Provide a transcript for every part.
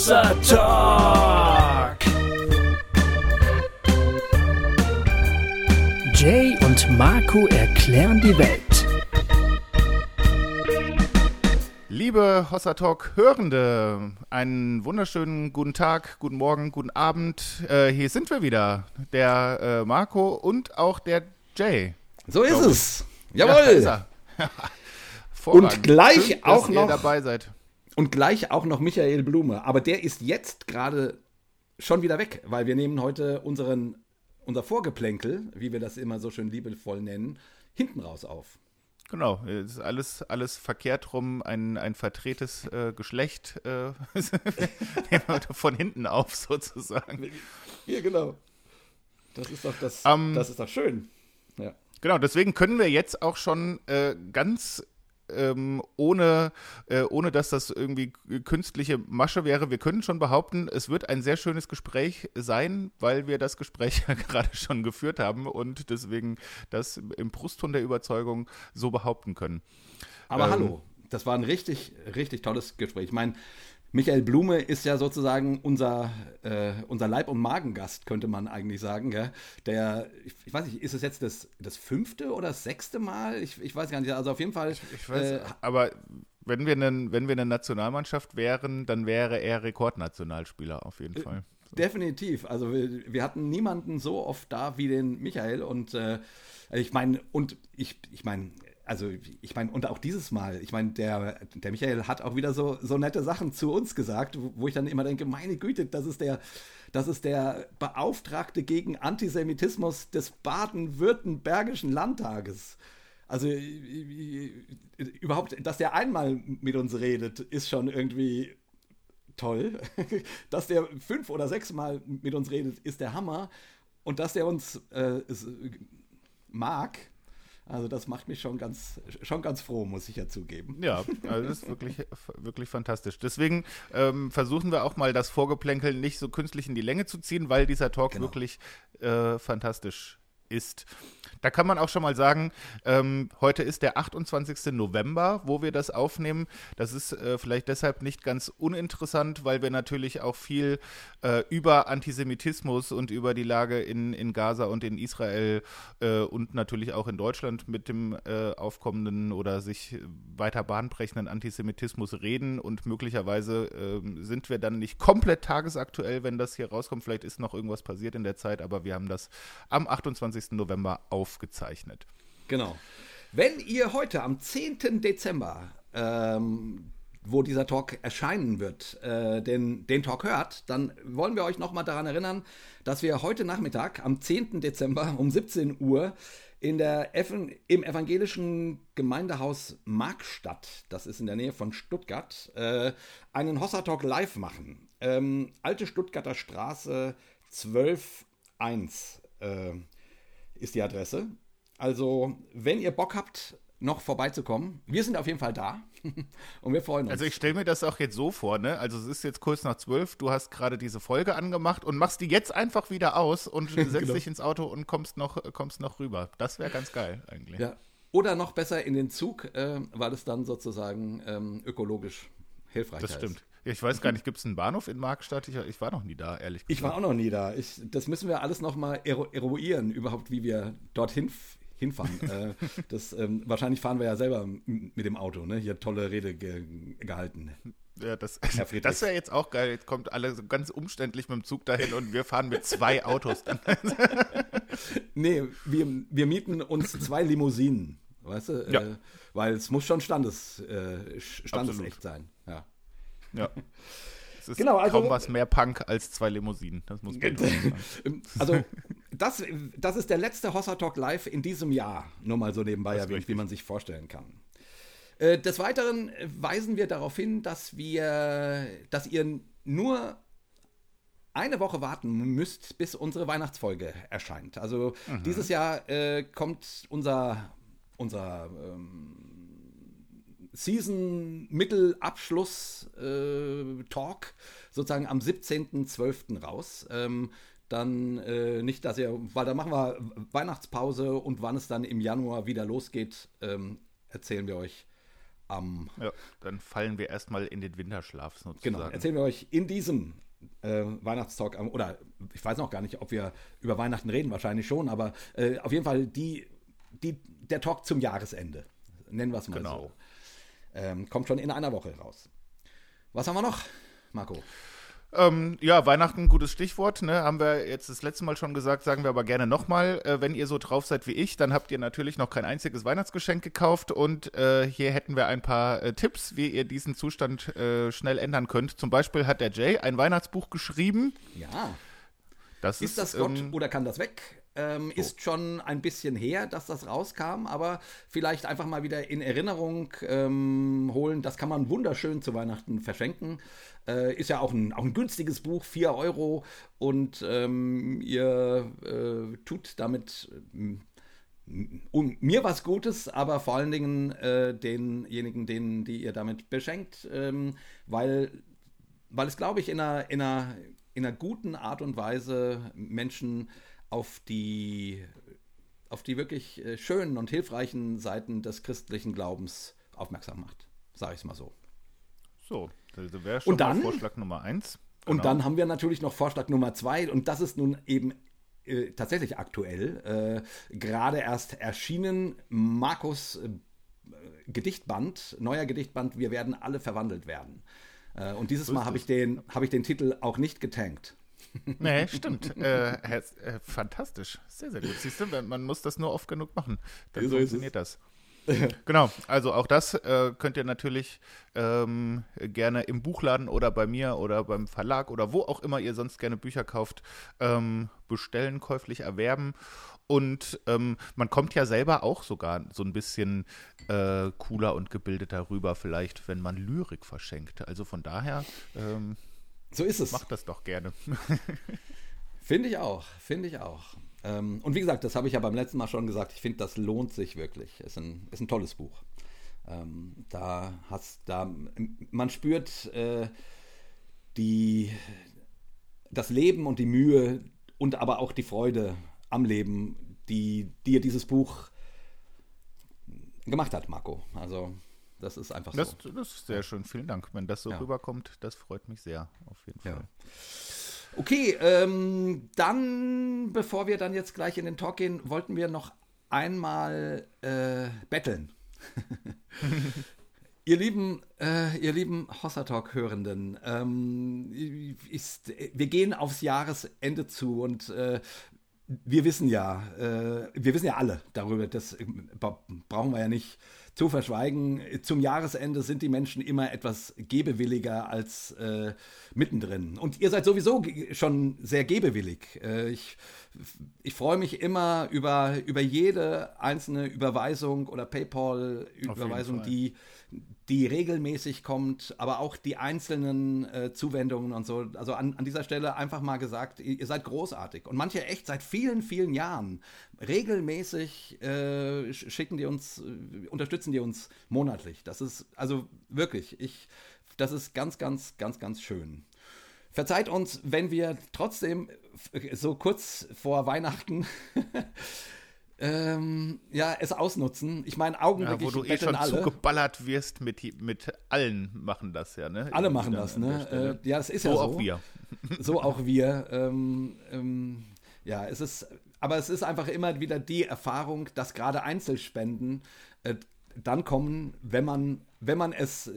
Hossa Talk. Jay und Marco erklären die Welt. Liebe Hossa Talk Hörende, einen wunderschönen guten Tag, guten Morgen, guten Abend. Äh, hier sind wir wieder, der äh, Marco und auch der Jay. So ist es. Ja, Jawohl. ist er. Und gleich Schön, auch dass ihr noch- dabei seid. Und gleich auch noch Michael Blume. Aber der ist jetzt gerade schon wieder weg, weil wir nehmen heute unseren, unser Vorgeplänkel, wie wir das immer so schön liebevoll nennen, hinten raus auf. Genau, es ist alles, alles verkehrt rum, ein, ein verdrehtes äh, Geschlecht äh, von hinten auf sozusagen. Hier, genau. Das ist doch das, Ähm, das ist doch schön. Ja. Genau, deswegen können wir jetzt auch schon äh, ganz ähm, ohne, äh, ohne dass das irgendwie künstliche Masche wäre, wir können schon behaupten, es wird ein sehr schönes Gespräch sein, weil wir das Gespräch ja gerade schon geführt haben und deswegen das im Brustton der Überzeugung so behaupten können. Aber Ähm, hallo, das war ein richtig, richtig tolles Gespräch. Ich meine, Michael Blume ist ja sozusagen unser, äh, unser Leib- und Magengast, könnte man eigentlich sagen. Gell? Der, ich, ich weiß nicht, ist es jetzt das, das fünfte oder das sechste Mal? Ich, ich weiß gar nicht. Also auf jeden Fall. Ich weiß, äh, aber wenn wir, einen, wenn wir eine Nationalmannschaft wären, dann wäre er Rekordnationalspieler auf jeden Fall. Definitiv. Also wir, wir hatten niemanden so oft da wie den Michael und äh, ich meine, und ich, ich meine, also ich meine, und auch dieses Mal, ich meine, der, der Michael hat auch wieder so, so nette Sachen zu uns gesagt, wo, ich dann immer denke, meine Güte, das ist der, das ist der Beauftragte gegen Antisemitismus des baden-württembergischen Landtages. Also überhaupt, dass der einmal mit uns redet, ist schon irgendwie toll. Dass der fünf oder sechs Mal mit uns redet, ist der Hammer. Und dass der uns äh, mag, also das macht mich schon ganz, schon ganz froh, muss ich ja zugeben. Ja, also das ist wirklich, wirklich fantastisch. Deswegen ähm, versuchen wir auch mal das Vorgeplänkel nicht so künstlich in die Länge zu ziehen, weil dieser Talk Genau. wirklich äh, fantastisch ist. Da kann man auch schon mal sagen, ähm, heute ist der 28. November, wo wir das aufnehmen. Das ist äh, vielleicht deshalb nicht ganz uninteressant, weil wir natürlich auch viel äh, über Antisemitismus und über die Lage in, in Gaza und in Israel äh, und natürlich auch in Deutschland mit dem äh, aufkommenden oder sich weiter bahnbrechenden Antisemitismus reden. Und möglicherweise ähm, sind wir dann nicht komplett tagesaktuell, wenn das hier rauskommt. Vielleicht ist noch irgendwas passiert in der Zeit, aber wir haben das am 28. November aufgezeichnet. Genau. Wenn ihr heute am 10. Dezember, ähm, wo dieser Talk erscheinen wird, äh, den, den Talk hört, dann wollen wir euch nochmal daran erinnern, dass wir heute Nachmittag am 10. Dezember um 17 Uhr in der Evan, im evangelischen Gemeindehaus Markstadt, das ist in der Nähe von Stuttgart, äh, einen Hossa Talk live machen. Ähm, Alte Stuttgarter Straße 12.1 äh, ist die Adresse. Also, wenn ihr Bock habt, noch vorbeizukommen, wir sind auf jeden Fall da und wir freuen uns. Also ich stelle mir das auch jetzt so vor, ne? Also es ist jetzt kurz nach zwölf, du hast gerade diese Folge angemacht und machst die jetzt einfach wieder aus und setzt Genau. dich ins Auto und kommst noch, kommst noch rüber. Das wäre ganz geil eigentlich. ja. Oder noch besser in den Zug, äh, weil es dann sozusagen ähm, ökologisch hilfreich Das ist. stimmt. Ja, Ich weiß gar nicht, gibt es einen Bahnhof in Markstadt? Ich, ich war noch nie da, ehrlich gesagt. Ich war auch noch nie da. Ich, das müssen wir alles nochmal eruieren, überhaupt, wie wir dorthin hinfahren. äh, das, ähm, wahrscheinlich fahren wir ja selber mit dem Auto, ne? Hier tolle Rede ge gehalten. Ja, das das wäre jetzt auch geil. Jetzt kommt alle so ganz umständlich mit dem Zug dahin und wir fahren mit zwei Autos dann. Nee, wir, wir mieten uns zwei Limousinen, weißt du? Ja. Äh, weil es muss schon standes, äh, standesecht Absolut. sein. Ja. Ja. Es ist Genau, also- kaum was mehr Punk als zwei Limousinen. Das muss man sagen. Ähm, Also, das, das ist der letzte Hossa Talk Live in diesem Jahr. Nur mal so nebenbei Das erwähnt, wie man sich vorstellen kann. Äh, Des Weiteren weisen wir darauf hin, dass wir, dass ihr nur eine Woche warten müsst, bis unsere Weihnachtsfolge erscheint. Also dieses Jahr äh, kommt unser, unser ähm, Season-Mittelabschluss-Talk sozusagen am 17.12. raus. Ähm, dann äh, nicht, dass ihr, weil da machen wir Weihnachtspause und wann es dann im Januar wieder losgeht, ähm, erzählen wir euch am. Ja, dann fallen wir erstmal in den Winterschlaf sozusagen. Genau, erzählen wir euch in diesem äh, Weihnachtstalk, am- oder ich weiß noch gar nicht, ob wir über Weihnachten reden, wahrscheinlich schon, aber äh, auf jeden Fall die, die, der Talk zum Jahresende. Nennen wir es mal Genau. so. Ähm, kommt schon in einer Woche raus. Was haben wir noch, Marco? Ähm, ja, Weihnachten, gutes Stichwort. Ne? Haben wir jetzt das letzte Mal schon gesagt, sagen wir aber gerne nochmal. Äh, wenn ihr so drauf seid wie ich, dann habt ihr natürlich noch kein einziges Weihnachtsgeschenk gekauft. Und äh, hier hätten wir ein paar äh, Tipps, wie ihr diesen Zustand äh, schnell ändern könnt. Zum Beispiel hat der Jay ein Weihnachtsbuch geschrieben. Ja, Das ist das ist, Gott ähm, oder kann das weg? Ähm, Ist schon ein bisschen her, dass das rauskam, aber vielleicht einfach mal wieder in Erinnerung ähm, holen. Das kann man wunderschön zu Weihnachten verschenken. Äh, ist ja auch ein, auch ein günstiges Buch, 4 Euro. Und ähm, ihr äh, tut damit ähm, um mir was Gutes, aber vor allen Dingen äh, denjenigen, denen, die ihr damit beschenkt, ähm, weil, weil es, glaube ich, in einer, in, einer, in einer guten Art und Weise Menschen auf die, auf die wirklich äh, schönen und hilfreichen Seiten des christlichen Glaubens aufmerksam macht. Sage ich es mal so. so. Das wäre schon Und dann? Vorschlag Nummer eins. Und Genau. dann haben wir natürlich noch Vorschlag Nummer zwei und das ist nun eben äh, tatsächlich aktuell, äh, gerade erst erschienen, Markus äh, Gedichtband, neuer Gedichtband, wir werden alle verwandelt werden. Äh, und dieses Mal habe ich, den, habe ich den Titel auch nicht getankt. Nee, stimmt. äh, äh, fantastisch. Sehr, sehr gut. Siehst du, man- muss das nur oft genug machen. Dann So funktioniert das. genau, also auch das äh, könnt ihr natürlich ähm, gerne im Buchladen oder bei mir oder beim Verlag oder wo auch immer ihr sonst gerne Bücher kauft, ähm, bestellen, käuflich erwerben. Und ähm, man kommt ja selber auch sogar so ein bisschen äh, cooler und gebildeter rüber, vielleicht, wenn man Lyrik verschenkt. Also von daher ähm, So ist es. macht das doch gerne. Finde ich auch, finde ich auch. Ähm, und wie gesagt, das habe ich ja beim letzten Mal schon gesagt, ich finde, das lohnt sich wirklich. Ist ein, ist ein tolles Buch. Ähm, da hast, da, man spürt äh, die, das Leben und die Mühe und aber auch die Freude am Leben, die dir dieses Buch gemacht hat, Marco. Also, das ist einfach Das, so. das ist sehr schön. Vielen Dank. Wenn das so Ja. rüberkommt, das freut mich sehr. Auf jeden Ja. Fall. Okay, ähm, dann, bevor wir dann jetzt gleich in den Talk gehen, wollten wir noch einmal äh, betteln. ihr lieben, äh, ihr lieben Hossa Talk Hörenden, ähm, ist, wir gehen aufs Jahresende zu und äh, wir wissen ja, äh, wir wissen ja alle darüber, das äh, bra- brauchen wir ja nicht zu verschweigen. Zum Jahresende sind die Menschen immer etwas gebewilliger als äh, mittendrin. Und ihr seid sowieso schon sehr gebewillig. Äh, ich ich freue mich immer über, über jede einzelne Überweisung oder PayPal-Überweisung, die, die regelmäßig kommt, aber auch die einzelnen äh, Zuwendungen und so. Also an, an dieser Stelle einfach mal gesagt, ihr, seid großartig. Und manche echt seit vielen, vielen Jahren regelmäßig äh, sch- schicken die uns, äh, unterstützen die uns monatlich. Das ist also wirklich, ich, das ist ganz, ganz, ganz, ganz schön. Verzeiht uns, wenn wir trotzdem f- so kurz vor Weihnachten ähm, ja, es ausnutzen. Ich meine, Ja, augenblicklich wo du eh schon alle. zugeballert wirst mit, mit allen machen das ja, ne? Alle machen das, ne? Äh, ja, das ist so ja so. auch wir. So auch wir. Ähm, ähm, ja, es ist, aber es ist einfach immer wieder die Erfahrung, dass gerade Einzelspenden äh, dann kommen, wenn man, wenn man es,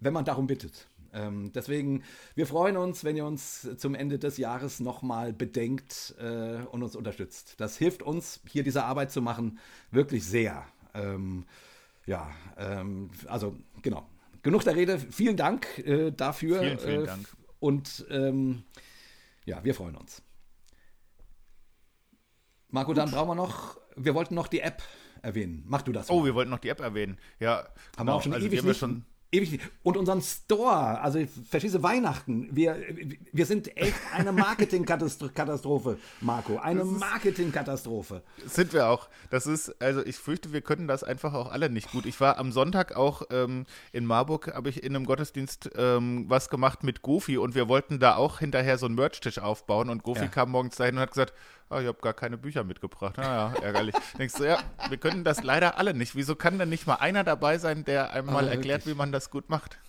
wenn man darum bittet. Ähm, deswegen, wir freuen uns, wenn ihr uns zum Ende des Jahres nochmal bedenkt äh, und uns unterstützt. Das hilft uns, hier diese Arbeit zu machen, wirklich sehr. Ähm, ja, ähm, also genau. Genug der Rede. Vielen Dank äh, dafür. Vielen, vielen äh, Dank. Und ähm, ja, wir freuen uns. Marco, dann brauchen wir noch, wir wollten noch die App erwähnen. Mach du das. Oh, mal. wir wollten noch die App erwähnen. Ja, haben genau. wir auch schon also ewig wir haben nicht. schon ewig nicht. Und unseren Store, also verschieße Weihnachten. Wir, wir sind echt eine Marketingkatastrophe, Marco. Eine Marketingkatastrophe. Sind wir auch. Das ist, also ich fürchte, wir können das einfach auch alle nicht gut. Ich war am Sonntag auch ähm, in Marburg, habe ich in einem Gottesdienst ähm, was gemacht mit Gofi und wir wollten da auch hinterher so einen Merch-Tisch aufbauen und Gofi Ja. kam morgens dahin und hat gesagt, oh, ich habe gar keine Bücher mitgebracht. Naja, ärgerlich. Denkst du, ja, wir können das leider alle nicht. Wieso kann denn nicht mal einer dabei sein, der einem mal Ah, erklärt, wirklich. wie man das gut macht?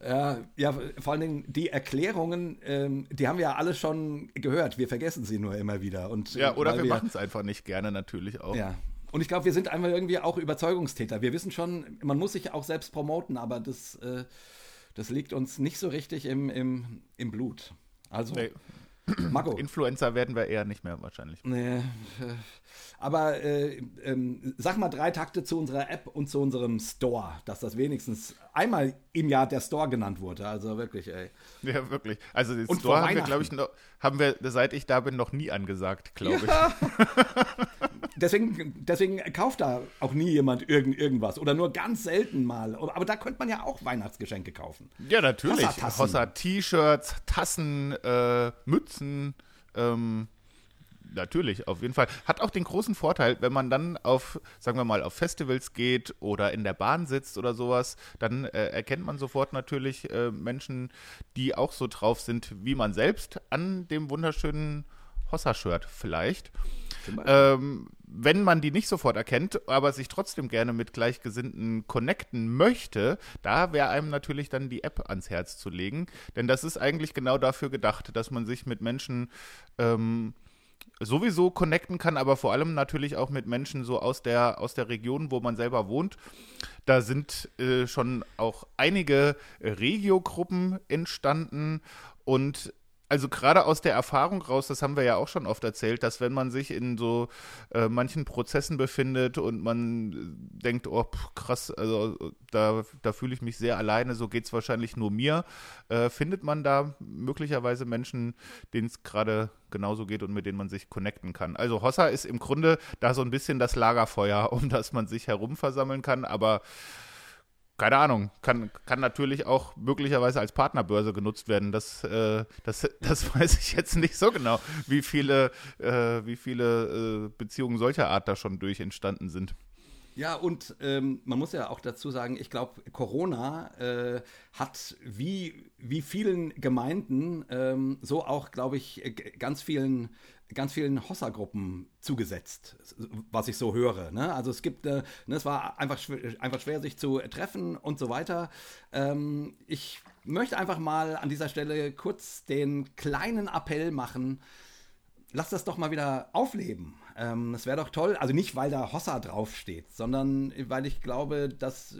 Ja, ja, vor allen Dingen die Erklärungen, ähm, die haben wir ja alle schon gehört. Wir vergessen sie nur immer wieder. Und, ja, oder weil wir machen es einfach nicht gerne natürlich auch. Ja. Und ich glaube, wir sind einfach irgendwie auch Überzeugungstäter. Wir wissen schon, man muss sich auch selbst promoten, aber das, äh, das liegt uns nicht so richtig im, im, im Blut. Also, Nee, Marco. Influencer werden wir eher nicht mehr wahrscheinlich. Nee, äh, aber äh, ähm, sag mal drei Takte zu unserer App und zu unserem Store, dass das wenigstens einmal im Jahr der Store genannt wurde. Also wirklich, ey. Ja, wirklich. Also den Und Store haben wir, glaube ich, noch, haben wir, seit ich da bin, noch nie angesagt, glaube Deswegen, deswegen kauft da auch nie jemand irgend, irgendwas oder nur ganz selten mal. Aber da könnte man ja auch Weihnachtsgeschenke kaufen. Ja, natürlich. Hossa-Tassen. Hossa-T-Shirts, Tassen, äh, Mützen, ähm, Natürlich, auf jeden Fall. Hat auch den großen Vorteil, wenn man dann auf, sagen wir mal, auf Festivals geht oder in der Bahn sitzt oder sowas, dann äh, erkennt man sofort natürlich äh, Menschen, die auch so drauf sind wie man selbst, an dem wunderschönen Hossa-Shirt vielleicht. Ähm, wenn man die nicht sofort erkennt, aber sich trotzdem gerne mit Gleichgesinnten connecten möchte, da wäre einem natürlich dann die App ans Herz zu legen. Denn das ist eigentlich genau dafür gedacht, dass man sich mit Menschen ähm, sowieso connecten kann, aber vor allem natürlich auch mit Menschen so aus der, aus der Region, wo man selber wohnt. Da sind äh, schon auch einige Regiogruppen entstanden und also gerade aus der Erfahrung raus, das haben wir ja auch schon oft erzählt, dass wenn man sich in so äh, manchen Prozessen befindet und man äh, denkt, oh pff, krass, also da, da fühle ich mich sehr alleine, so geht es wahrscheinlich nur mir, äh, findet man da möglicherweise Menschen, denen es gerade genauso geht und mit denen man sich connecten kann. Also Hossa ist im Grunde da so ein bisschen das Lagerfeuer, um das man sich herum versammeln kann, aber keine Ahnung, kann, kann natürlich auch möglicherweise als Partnerbörse genutzt werden. Das, äh, das, das weiß ich jetzt nicht so genau, wie viele, äh, wie viele äh, Beziehungen solcher Art da schon durch entstanden sind. Ja, und ähm, man muss ja auch dazu sagen, ich glaube, Corona äh, hat wie, wie vielen Gemeinden ähm, so auch, glaube ich, ganz vielen ganz vielen Hossa-Gruppen zugesetzt, was ich so höre. Ne? Also es gibt, äh, ne, es war einfach, schwer, einfach schwer, sich zu treffen und so weiter. Ähm, ich möchte einfach mal an dieser Stelle kurz den kleinen Appell machen, lass das doch mal wieder aufleben. Ähm, wäre doch toll, also nicht, weil da Hossa draufsteht, sondern weil ich glaube, dass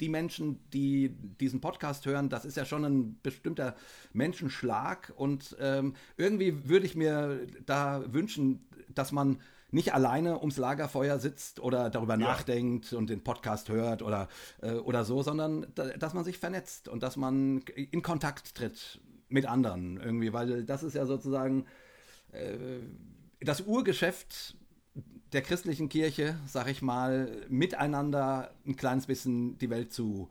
die Menschen, die diesen Podcast hören, das ist ja schon ein bestimmter Menschenschlag. Und ähm, irgendwie würde ich mir da wünschen, dass man nicht alleine ums Lagerfeuer sitzt oder darüber nachdenkt und den Podcast hört oder, äh, oder so, sondern da, dass man sich vernetzt und dass man in Kontakt tritt mit anderen irgendwie, weil das ist ja sozusagen das Urgeschäft der christlichen Kirche, sag ich mal, miteinander ein kleines bisschen die Welt zu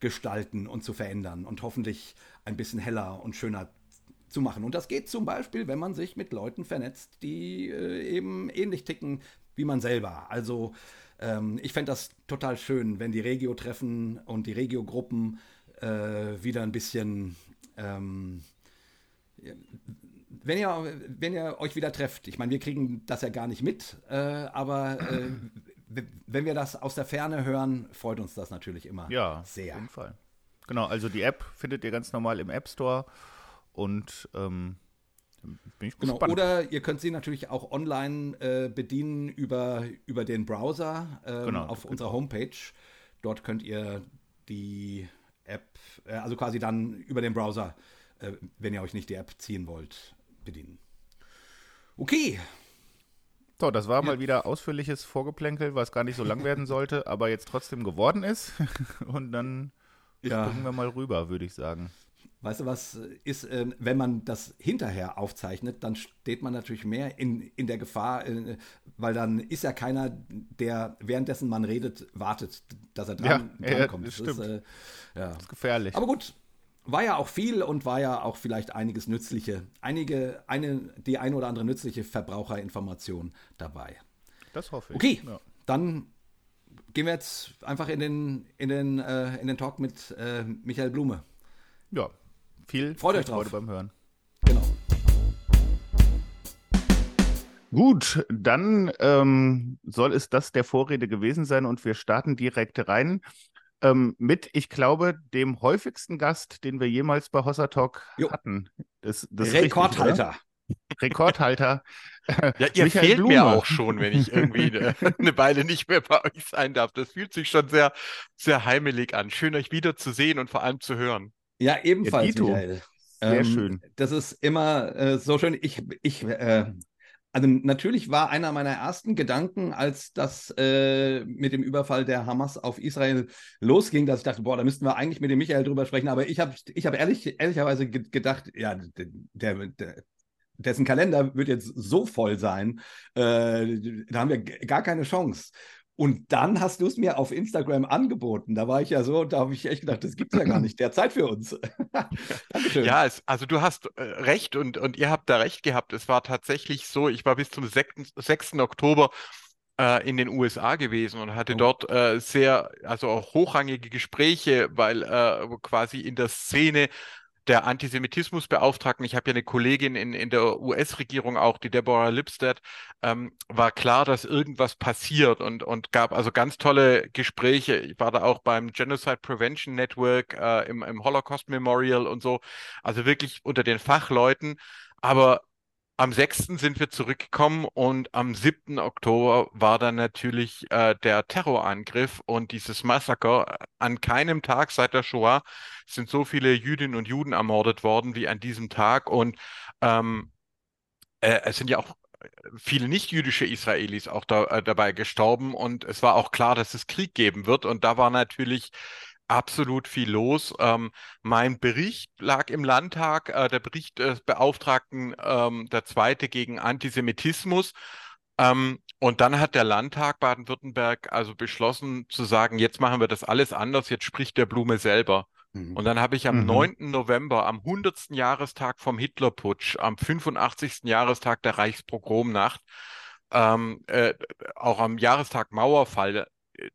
gestalten und zu verändern und hoffentlich ein bisschen heller und schöner zu machen. Und das geht zum Beispiel, wenn man sich mit Leuten vernetzt, die äh, eben ähnlich ticken wie man selber. Also ähm, ich fände das total schön, wenn die Regio-Treffen und die Regio-Gruppen äh, wieder ein bisschen ähm, wenn ihr, wenn ihr euch wieder trefft, ich meine, wir kriegen das ja gar nicht mit, äh, aber äh, wenn wir das aus der Ferne hören, freut uns das natürlich immer Ja, sehr. auf jeden Fall. Genau, also die App findet ihr ganz normal im App Store und ähm, bin ich Genau. gespannt. Oder ihr könnt sie natürlich auch online äh, bedienen über, über den Browser ähm, Genau, auf genau. unserer Homepage. Dort könnt ihr die App, äh, also quasi dann über den Browser, äh, wenn ihr euch nicht die App ziehen wollt, bedienen. Okay, So, das war mal wieder ausführliches Vorgeplänkel, was gar nicht so lang werden sollte, aber jetzt trotzdem geworden ist. Und dann Ja. springen wir mal rüber, würde ich sagen. Weißt du, was ist, ähm, wenn man das hinterher aufzeichnet, dann steht man natürlich mehr in, in der Gefahr, äh, weil dann ist ja keiner, der währenddessen man redet, wartet, dass er dran, Ja, ja, drankommt. das ist, äh, ja. Gefährlich. Aber gut, war ja auch viel und war ja auch vielleicht einiges nützliche, einige, eine, die eine oder andere nützliche Verbraucherinformation dabei. das hoffe ich. Okay, Ja. dann gehen wir jetzt einfach in den, in den, äh, in den Talk mit äh, Michael Blume. ja. Viel, Freut viel euch drauf. Freude beim Hören. Genau. Gut, dann ähm, soll es das der Vorrede gewesen sein und wir starten direkt rein ähm, mit, ich glaube, dem häufigsten Gast, den wir jemals bei Hossa Talk Jo. hatten. Das, das ist Rekordhalter. Richtig? Rekordhalter. Ja, ihr Michael fehlt Blume. mir auch schon, wenn ich irgendwie eine, eine Weile nicht mehr bei euch sein darf. Das fühlt sich schon sehr, sehr heimelig an. Schön, euch wiederzusehen und vor allem zu hören. Ja, ebenfalls, Ja. Michael. Sehr schön. Das ist immer äh, so schön. Ich, ich, äh, also natürlich war einer meiner ersten Gedanken, als das äh, mit dem Überfall der Hamas auf Israel losging, dass ich dachte, boah, da müssten wir eigentlich mit dem Michael drüber sprechen. Aber ich habe ich hab ehrlich, ehrlicherweise ge gedacht, ja, der, der, dessen Kalender wird jetzt so voll sein, äh, da haben wir gar keine Chance. Und dann hast du es mir auf Instagram angeboten. Da war ich ja so, da habe ich echt gedacht, das gibt es ja gar nicht. Der Zeit für uns. Dankeschön. Ja, es, also du hast äh, recht und, und ihr habt da recht gehabt. Es war tatsächlich so, ich war bis zum 6. 6. Oktober äh, in den USA gewesen und hatte Oh. dort äh, sehr, also auch hochrangige Gespräche, weil äh, quasi in der Szene der Antisemitismusbeauftragten, ich habe ja eine Kollegin in, in der US-Regierung auch, die Deborah Lipstadt, ähm, war klar, dass irgendwas passiert und, und gab also ganz tolle Gespräche. Ich war da auch beim Genocide Prevention Network, äh, im, im Holocaust Memorial und so, also wirklich unter den Fachleuten. Aber am 6. sind wir zurückgekommen und am 7. Oktober war dann natürlich äh, der Terrorangriff und dieses Massaker. An keinem Tag seit der Shoah sind so viele Jüdinnen und Juden ermordet worden wie an diesem Tag. Und ähm, äh, es sind ja auch viele nicht-jüdische Israelis auch da, äh, dabei gestorben und es war auch klar, dass es Krieg geben wird. Und da war natürlich absolut viel los. Ähm, mein Bericht lag im Landtag, äh, der Bericht des Beauftragten, ähm, der zweite gegen Antisemitismus. Ähm, und dann hat der Landtag Baden-Württemberg also beschlossen zu sagen, jetzt machen wir das alles anders, jetzt spricht der Blume selber. Mhm. Und dann habe ich am Mhm. 9. November, am 100. Jahrestag vom Hitlerputsch, am 85. Jahrestag der Reichspogromnacht, ähm, äh, auch am Jahrestag Mauerfall, äh,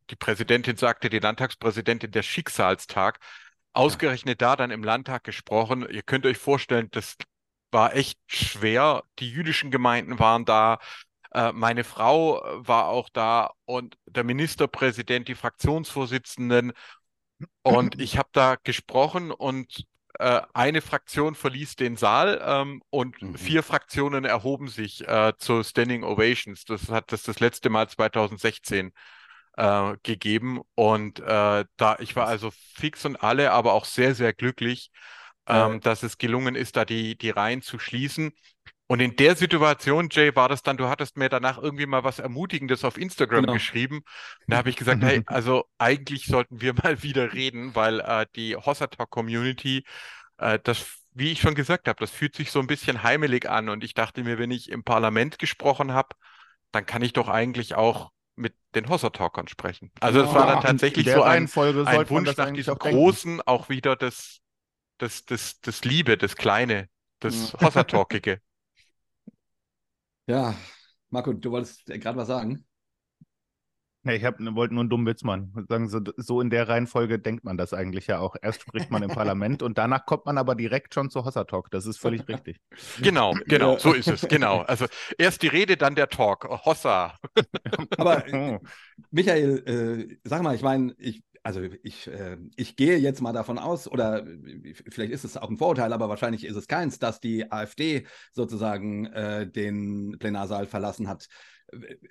die Präsidentin sagte, die Landtagspräsidentin, der Schicksalstag, ausgerechnet da dann im Landtag gesprochen. Ihr könnt euch vorstellen, das war echt schwer. Die jüdischen Gemeinden waren da. Äh, Meine Frau war auch da und der Ministerpräsident, die Fraktionsvorsitzenden. Und ich habe da gesprochen und äh, eine Fraktion verließ den Saal ähm, und Mhm. vier Fraktionen erhoben sich äh, zu Standing Ovations. Das hat das das letzte Mal 2016 äh, gegeben. Und äh, da, ich war also fix und alle, aber auch sehr, sehr glücklich, Ja. ähm, dass es gelungen ist, da die, die Reihen zu schließen. Und in der Situation, Jay, war das dann, du hattest mir danach irgendwie mal was Ermutigendes auf Instagram Genau. geschrieben. Und da habe ich gesagt, hey, also eigentlich sollten wir mal wieder reden, weil äh, die Hossata-Community, äh, das, wie ich schon gesagt habe, das fühlt sich so ein bisschen heimelig an. Und ich dachte mir, wenn ich im Parlament gesprochen habe, dann kann ich doch eigentlich auch mit den Hossa-Talkern sprechen. Also das war dann Ja, tatsächlich so ein, ein Wunsch nach diesem auch. Großen, auch wieder das, das, das, das Liebe, das Kleine, das Hossa-Talkige. Ja, Marco, du wolltest gerade was sagen? Nee, ich hab, wollte nur einen dummen Witz machen. Sagen so, so in der Reihenfolge denkt man das eigentlich ja auch. Erst spricht man im Parlament und danach kommt man aber direkt schon zu Hossa Talk. Das ist völlig richtig. Genau, genau, so ist es, genau. Also erst die Rede, dann der Talk. Hossa. Aber Oh. Michael, äh, sag mal, ich meine, ich, also ich, äh, ich gehe jetzt mal davon aus, oder äh, vielleicht ist es auch ein Vorurteil, aber wahrscheinlich ist es keins, dass die AfD sozusagen äh, den Plenarsaal verlassen hat.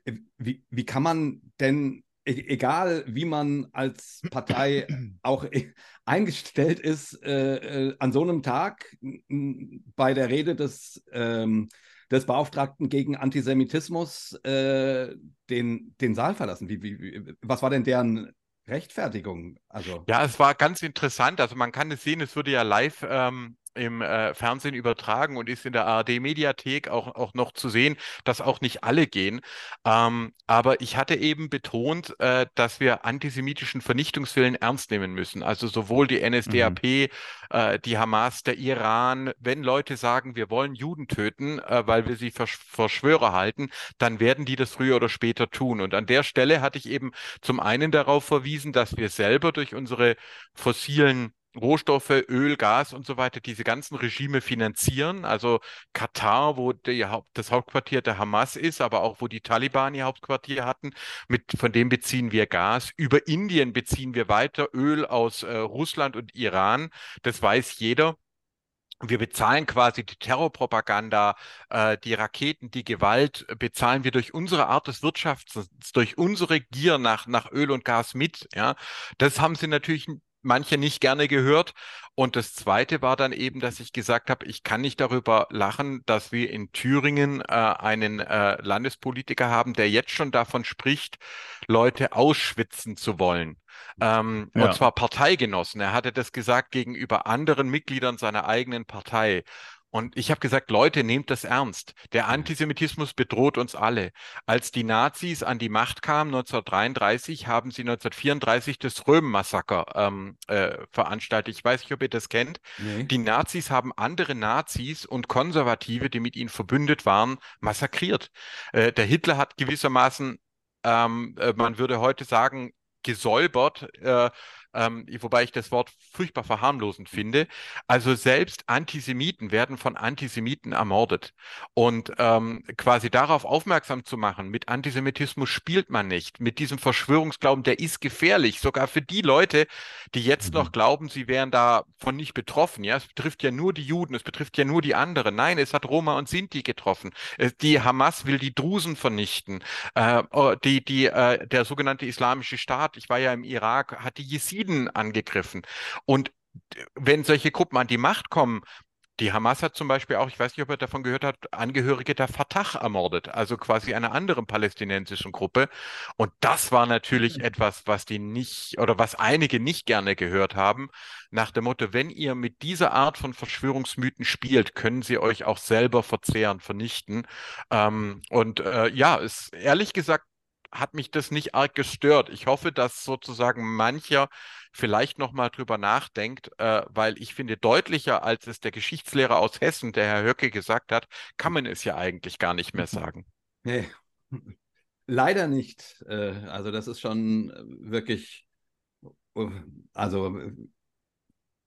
Äh, Wie, wie kann man denn, e- egal wie man als Partei auch e- eingestellt ist, äh, äh, an so einem Tag bei der Rede des ähm, des Beauftragten gegen Antisemitismus äh, den, den Saal verlassen. Wie, wie, was war denn deren Rechtfertigung? Also, Ja, es war ganz interessant. Also man kann es sehen, es wurde ja live ähm, im äh, Fernsehen übertragen und ist in der ARD-Mediathek auch, auch noch zu sehen, dass auch nicht alle gehen. Ähm, aber ich hatte eben betont, äh, dass wir antisemitischen Vernichtungswillen ernst nehmen müssen. Also sowohl die NSDAP, äh, die Hamas, der Iran. Wenn Leute sagen, wir wollen Juden töten, äh, weil wir sie für Verschwörer halten, dann werden die das früher oder später tun. Und an der Stelle hatte ich eben zum einen darauf verwiesen, dass wir selber durch unsere fossilen Rohstoffe, Öl, Gas und so weiter diese ganzen Regime finanzieren. Also Katar, wo die, das Hauptquartier der Hamas ist, aber auch wo die Taliban ihr Hauptquartier hatten, mit, von dem beziehen wir Gas. Über Indien beziehen wir weiter Öl aus äh, Russland und Iran. Das weiß jeder. Wir bezahlen quasi die Terrorpropaganda, äh, die Raketen, die Gewalt, äh, bezahlen wir durch unsere Art des Wirtschaftens, durch unsere Gier nach, nach Öl und Gas mit. Ja, das haben sie natürlich manche nicht gerne gehört. Und das Zweite war dann eben, dass ich gesagt habe, ich kann nicht darüber lachen, dass wir in Thüringen äh, einen äh, Landespolitiker haben, der jetzt schon davon spricht, Leute ausschwitzen zu wollen. Ähm, ja. Und zwar Parteigenossen. Er hatte das gesagt gegenüber anderen Mitgliedern seiner eigenen Partei. Und ich habe gesagt, Leute, nehmt das ernst. Der Antisemitismus bedroht uns alle. Als die Nazis an die Macht kamen 1933, haben sie 1934 das Röhm-Massaker ähm, äh, veranstaltet. Ich weiß nicht, ob ihr das kennt. Nee. Die Nazis haben andere Nazis und Konservative, die mit ihnen verbündet waren, massakriert. Äh, der Hitler hat gewissermaßen, ähm, äh, man würde heute sagen, gesäubert äh, ähm, wobei ich das Wort furchtbar verharmlosend finde. Also selbst Antisemiten werden von Antisemiten ermordet. Und ähm, quasi darauf aufmerksam zu machen, mit Antisemitismus spielt man nicht, mit diesem Verschwörungsglauben, der ist gefährlich, sogar für die Leute, die jetzt mhm. noch glauben, sie wären davon nicht betroffen. Ja, es betrifft ja nur die Juden, es betrifft ja nur die anderen. Nein, es hat Roma und Sinti getroffen. Die Hamas will die Drusen vernichten. Äh, oh, die, die, äh, der sogenannte Islamische Staat, ich war ja im Irak, hat die Jesiden Frieden angegriffen. Und wenn solche Gruppen an die Macht kommen, die Hamas hat zum Beispiel auch, ich weiß nicht, ob ihr davon gehört habt, Angehörige der Fatah ermordet, also quasi einer anderen palästinensischen Gruppe. Und das war natürlich etwas, was die nicht oder was einige nicht gerne gehört haben, nach dem Motto, wenn ihr mit dieser Art von Verschwörungsmythen spielt, können sie euch auch selber verzehren, vernichten. Ähm, und äh, ja, ist ehrlich gesagt hat mich das nicht arg gestört. Ich hoffe, dass sozusagen mancher vielleicht nochmal drüber nachdenkt, äh, weil ich finde, deutlicher als es der Geschichtslehrer aus Hessen, der Herr Höcke, gesagt hat, kann man es ja eigentlich gar nicht mehr sagen. Nee, leider nicht. Äh, also das ist schon wirklich, also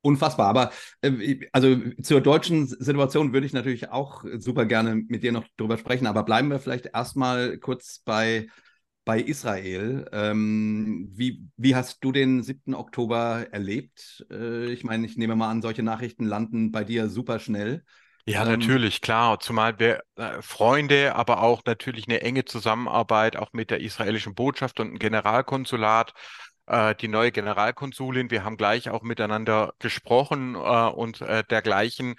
unfassbar. Aber äh, also zur deutschen Situation würde ich natürlich auch super gerne mit dir noch drüber sprechen. Aber bleiben wir vielleicht erstmal kurz bei bei Israel. Ähm, wie, wie hast du den 7. Oktober erlebt? Äh, ich meine, ich nehme mal an, solche Nachrichten landen bei dir super schnell. Ja, ähm, natürlich, klar. Zumal wir äh, Freunde, aber auch natürlich eine enge Zusammenarbeit auch mit der israelischen Botschaft und dem Generalkonsulat äh, die neue Generalkonsulin. Wir haben gleich auch miteinander gesprochen äh, und äh, dergleichen.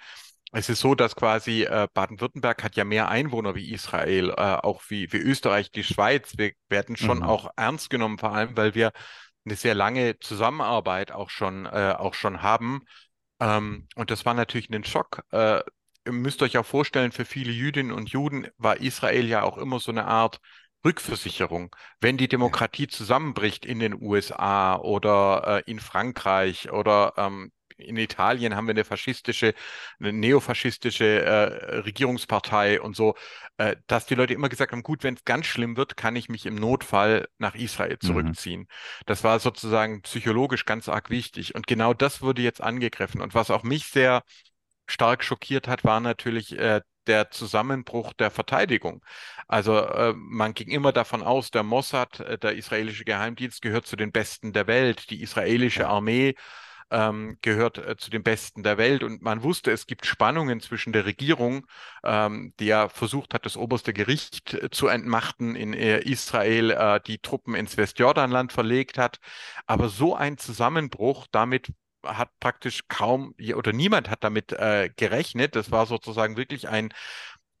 Es ist so, dass quasi äh, Baden-Württemberg hat ja mehr Einwohner wie Israel, äh, auch wie, wie Österreich, die Schweiz. Wir werden schon mhm. auch ernst genommen, vor allem, weil wir eine sehr lange Zusammenarbeit auch schon, äh, auch schon haben. Ähm, und das war natürlich ein Schock. Äh, ihr müsst euch auch vorstellen, für viele Jüdinnen und Juden war Israel ja auch immer so eine Art Rückversicherung. Wenn die Demokratie zusammenbricht in den USA oder äh, in Frankreich oder ähm, in Italien haben wir eine faschistische, eine neofaschistische äh, Regierungspartei und so, äh, dass die Leute immer gesagt haben, gut, wenn es ganz schlimm wird, kann ich mich im Notfall nach Israel mhm. zurückziehen. Mhm. Das war sozusagen psychologisch ganz arg wichtig. Und genau das wurde jetzt angegriffen. Und was auch mich sehr stark schockiert hat, war natürlich äh, der Zusammenbruch der Verteidigung. Also äh, man ging immer davon aus, der Mossad, äh, der israelische Geheimdienst, gehört zu den Besten der Welt. Die israelische Armee ähm, gehört äh, zu den Besten der Welt. Und man wusste, es gibt Spannungen zwischen der Regierung, ähm, die ja versucht hat, das oberste Gericht äh, zu entmachten in äh, Israel, äh, die Truppen ins Westjordanland verlegt hat. Aber so ein Zusammenbruch, damit hat praktisch kaum oder niemand hat damit äh, gerechnet. Das war sozusagen wirklich ein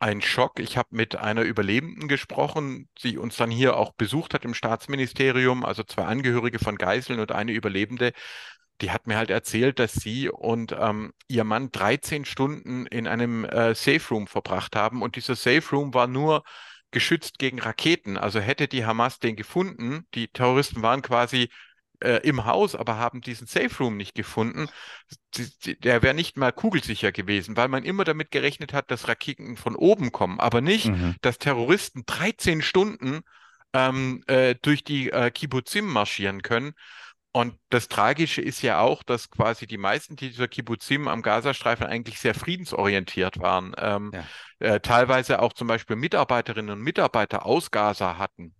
ein Schock. Ich habe mit einer Überlebenden gesprochen, die uns dann hier auch besucht hat im Staatsministerium, also zwei Angehörige von Geiseln und eine Überlebende die hat mir halt erzählt, dass sie und ähm, ihr Mann 13 Stunden in einem äh, Safe Room verbracht haben und dieser Safe Room war nur geschützt gegen Raketen. Also hätte die Hamas den gefunden, die Terroristen waren quasi äh, im Haus, aber haben diesen Safe Room nicht gefunden, der wäre nicht mal kugelsicher gewesen, weil man immer damit gerechnet hat, dass Raketen von oben kommen, aber nicht, mhm. dass Terroristen 13 Stunden ähm, äh, durch die äh, Kibbutzim marschieren können. Und das Tragische ist ja auch, dass quasi die meisten dieser Kibbuzim am Gazastreifen eigentlich sehr friedensorientiert waren. Ähm, Ja. äh, teilweise auch zum Beispiel Mitarbeiterinnen und Mitarbeiter aus Gaza hatten.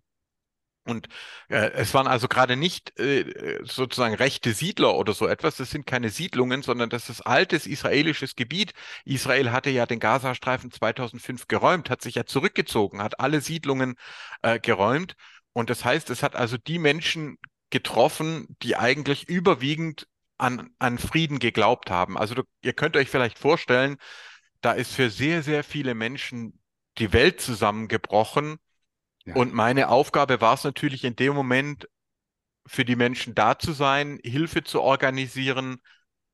Und äh, es waren also gerade nicht äh, sozusagen rechte Siedler oder so etwas. Das sind keine Siedlungen, sondern das ist altes israelisches Gebiet. Israel hatte ja den Gazastreifen 2005 geräumt, hat sich ja zurückgezogen, hat alle Siedlungen äh, geräumt. Und das heißt, es hat also die Menschen getroffen, die eigentlich überwiegend an, an Frieden geglaubt haben. Also du, ihr könnt euch vielleicht vorstellen, da ist für sehr, sehr viele Menschen die Welt zusammengebrochen. Ja. Und meine Aufgabe war es natürlich in dem Moment, für die Menschen da zu sein, Hilfe zu organisieren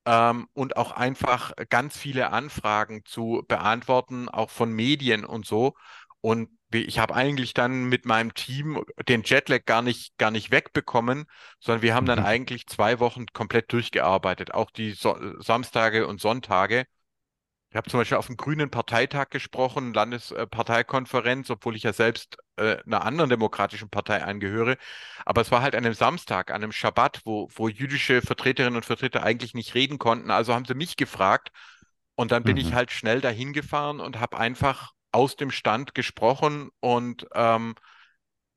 ähm, und auch einfach ganz viele Anfragen zu beantworten, auch von Medien und so. Und ich habe eigentlich dann mit meinem Team den Jetlag gar nicht, gar nicht wegbekommen, sondern wir haben dann Mhm. eigentlich zwei Wochen komplett durchgearbeitet, auch die so Samstage und Sonntage. Ich habe zum Beispiel auf dem Grünen Parteitag gesprochen, Landesparteikonferenz, obwohl ich ja selbst äh, einer anderen demokratischen Partei angehöre. Aber es war halt an einem Samstag, an einem Schabbat, wo, wo jüdische Vertreterinnen und Vertreter eigentlich nicht reden konnten. Also haben sie mich gefragt. Und dann bin ich Mhm. halt schnell dahin gefahren und habe einfach aus dem Stand gesprochen. Und ähm,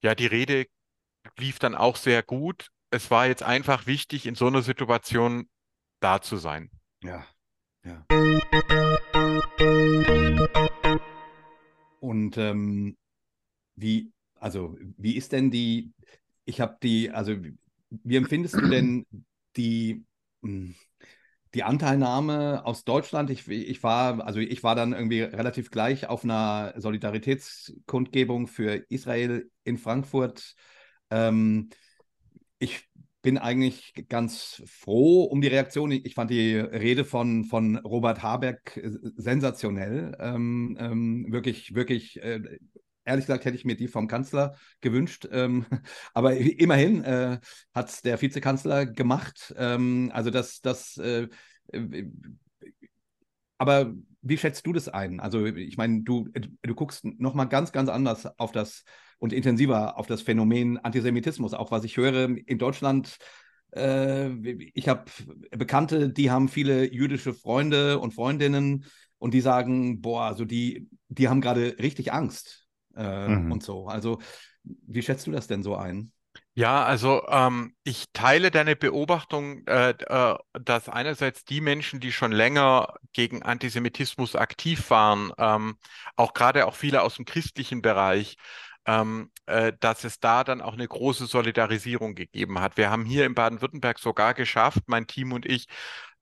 ja, die Rede lief dann auch sehr gut. Es war jetzt einfach wichtig, in so einer Situation da zu sein. Ja, ja. Und ähm, wie, also wie ist denn die, ich habe die, also wie empfindest du denn die, mh, die Anteilnahme aus Deutschland? Ich, ich war, also ich war dann irgendwie relativ gleich auf einer Solidaritätskundgebung für Israel in Frankfurt. Ähm, ich bin eigentlich ganz froh um die Reaktion. Ich fand die Rede von, von Robert Habeck äh, sensationell. Ähm, ähm, wirklich, wirklich, äh, ehrlich gesagt, hätte ich mir die vom Kanzler gewünscht. Ähm, aber immerhin äh, hat es der Vizekanzler gemacht. Ähm, also das, das, äh, äh, aber wie schätzt du das ein? Also ich meine, du, du guckst nochmal ganz, ganz anders auf das und intensiver auf das Phänomen Antisemitismus. Auch was ich höre in Deutschland, äh, ich habe Bekannte, die haben viele jüdische Freunde und Freundinnen und die sagen, boah, also die, die haben gerade richtig Angst äh, Mhm. und so. Also wie schätzt du das denn so ein? Ja, also ähm, ich teile deine Beobachtung, äh, äh, dass einerseits die Menschen, die schon länger gegen Antisemitismus aktiv waren, ähm, auch gerade auch viele aus dem christlichen Bereich, ähm, äh, dass es da dann auch eine große Solidarisierung gegeben hat. Wir haben hier in Baden-Württemberg sogar geschafft, mein Team und ich,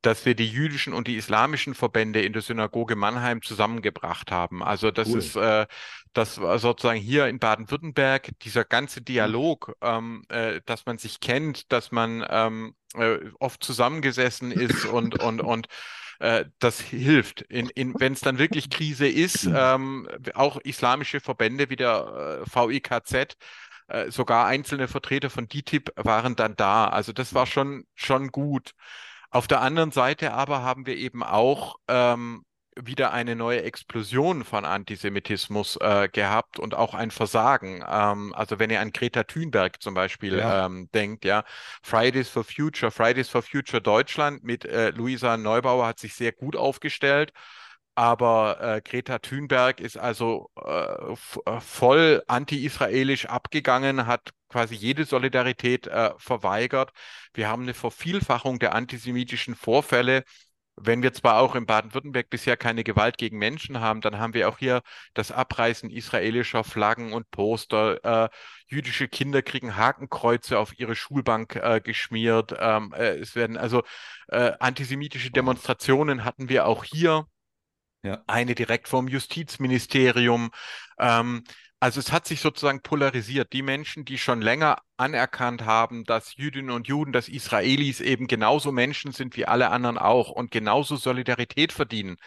dass wir die jüdischen und die islamischen Verbände in der Synagoge Mannheim zusammengebracht haben. Also das Cool. ist äh, das war sozusagen hier in Baden-Württemberg dieser ganze Dialog, ähm, äh, dass man sich kennt, dass man ähm, äh, oft zusammengesessen ist und und und äh, das hilft. In, in, wenn es dann wirklich Krise ist, ähm, auch islamische Verbände wie der äh, VIKZ, äh, sogar einzelne Vertreter von DITIB waren dann da. Also das war schon schon gut. Auf der anderen Seite aber haben wir eben auch ähm, wieder eine neue Explosion von Antisemitismus äh, gehabt und auch ein Versagen. Ähm, also wenn ihr an Greta Thunberg zum Beispiel Ja. ähm, denkt, ja, Fridays for Future, Fridays for Future Deutschland mit äh, Luisa Neubauer hat sich sehr gut aufgestellt. Aber äh, Greta Thunberg ist also äh, äh, voll anti-israelisch abgegangen, hat quasi jede Solidarität äh, verweigert. Wir haben eine Vervielfachung der antisemitischen Vorfälle. Wenn wir zwar auch in Baden-Württemberg bisher keine Gewalt gegen Menschen haben, dann haben wir auch hier das Abreißen israelischer Flaggen und Poster. Äh, jüdische Kinder kriegen Hakenkreuze auf ihre Schulbank äh, geschmiert. Ähm, äh, es werden also äh, antisemitische Demonstrationen hatten wir auch hier Ja. eine direkt vom Justizministerium. Ähm, also es hat sich sozusagen polarisiert. Die Menschen, die schon länger anerkannt haben, dass Jüdinnen und Juden, dass Israelis eben genauso Menschen sind wie alle anderen auch und genauso Solidarität verdienen,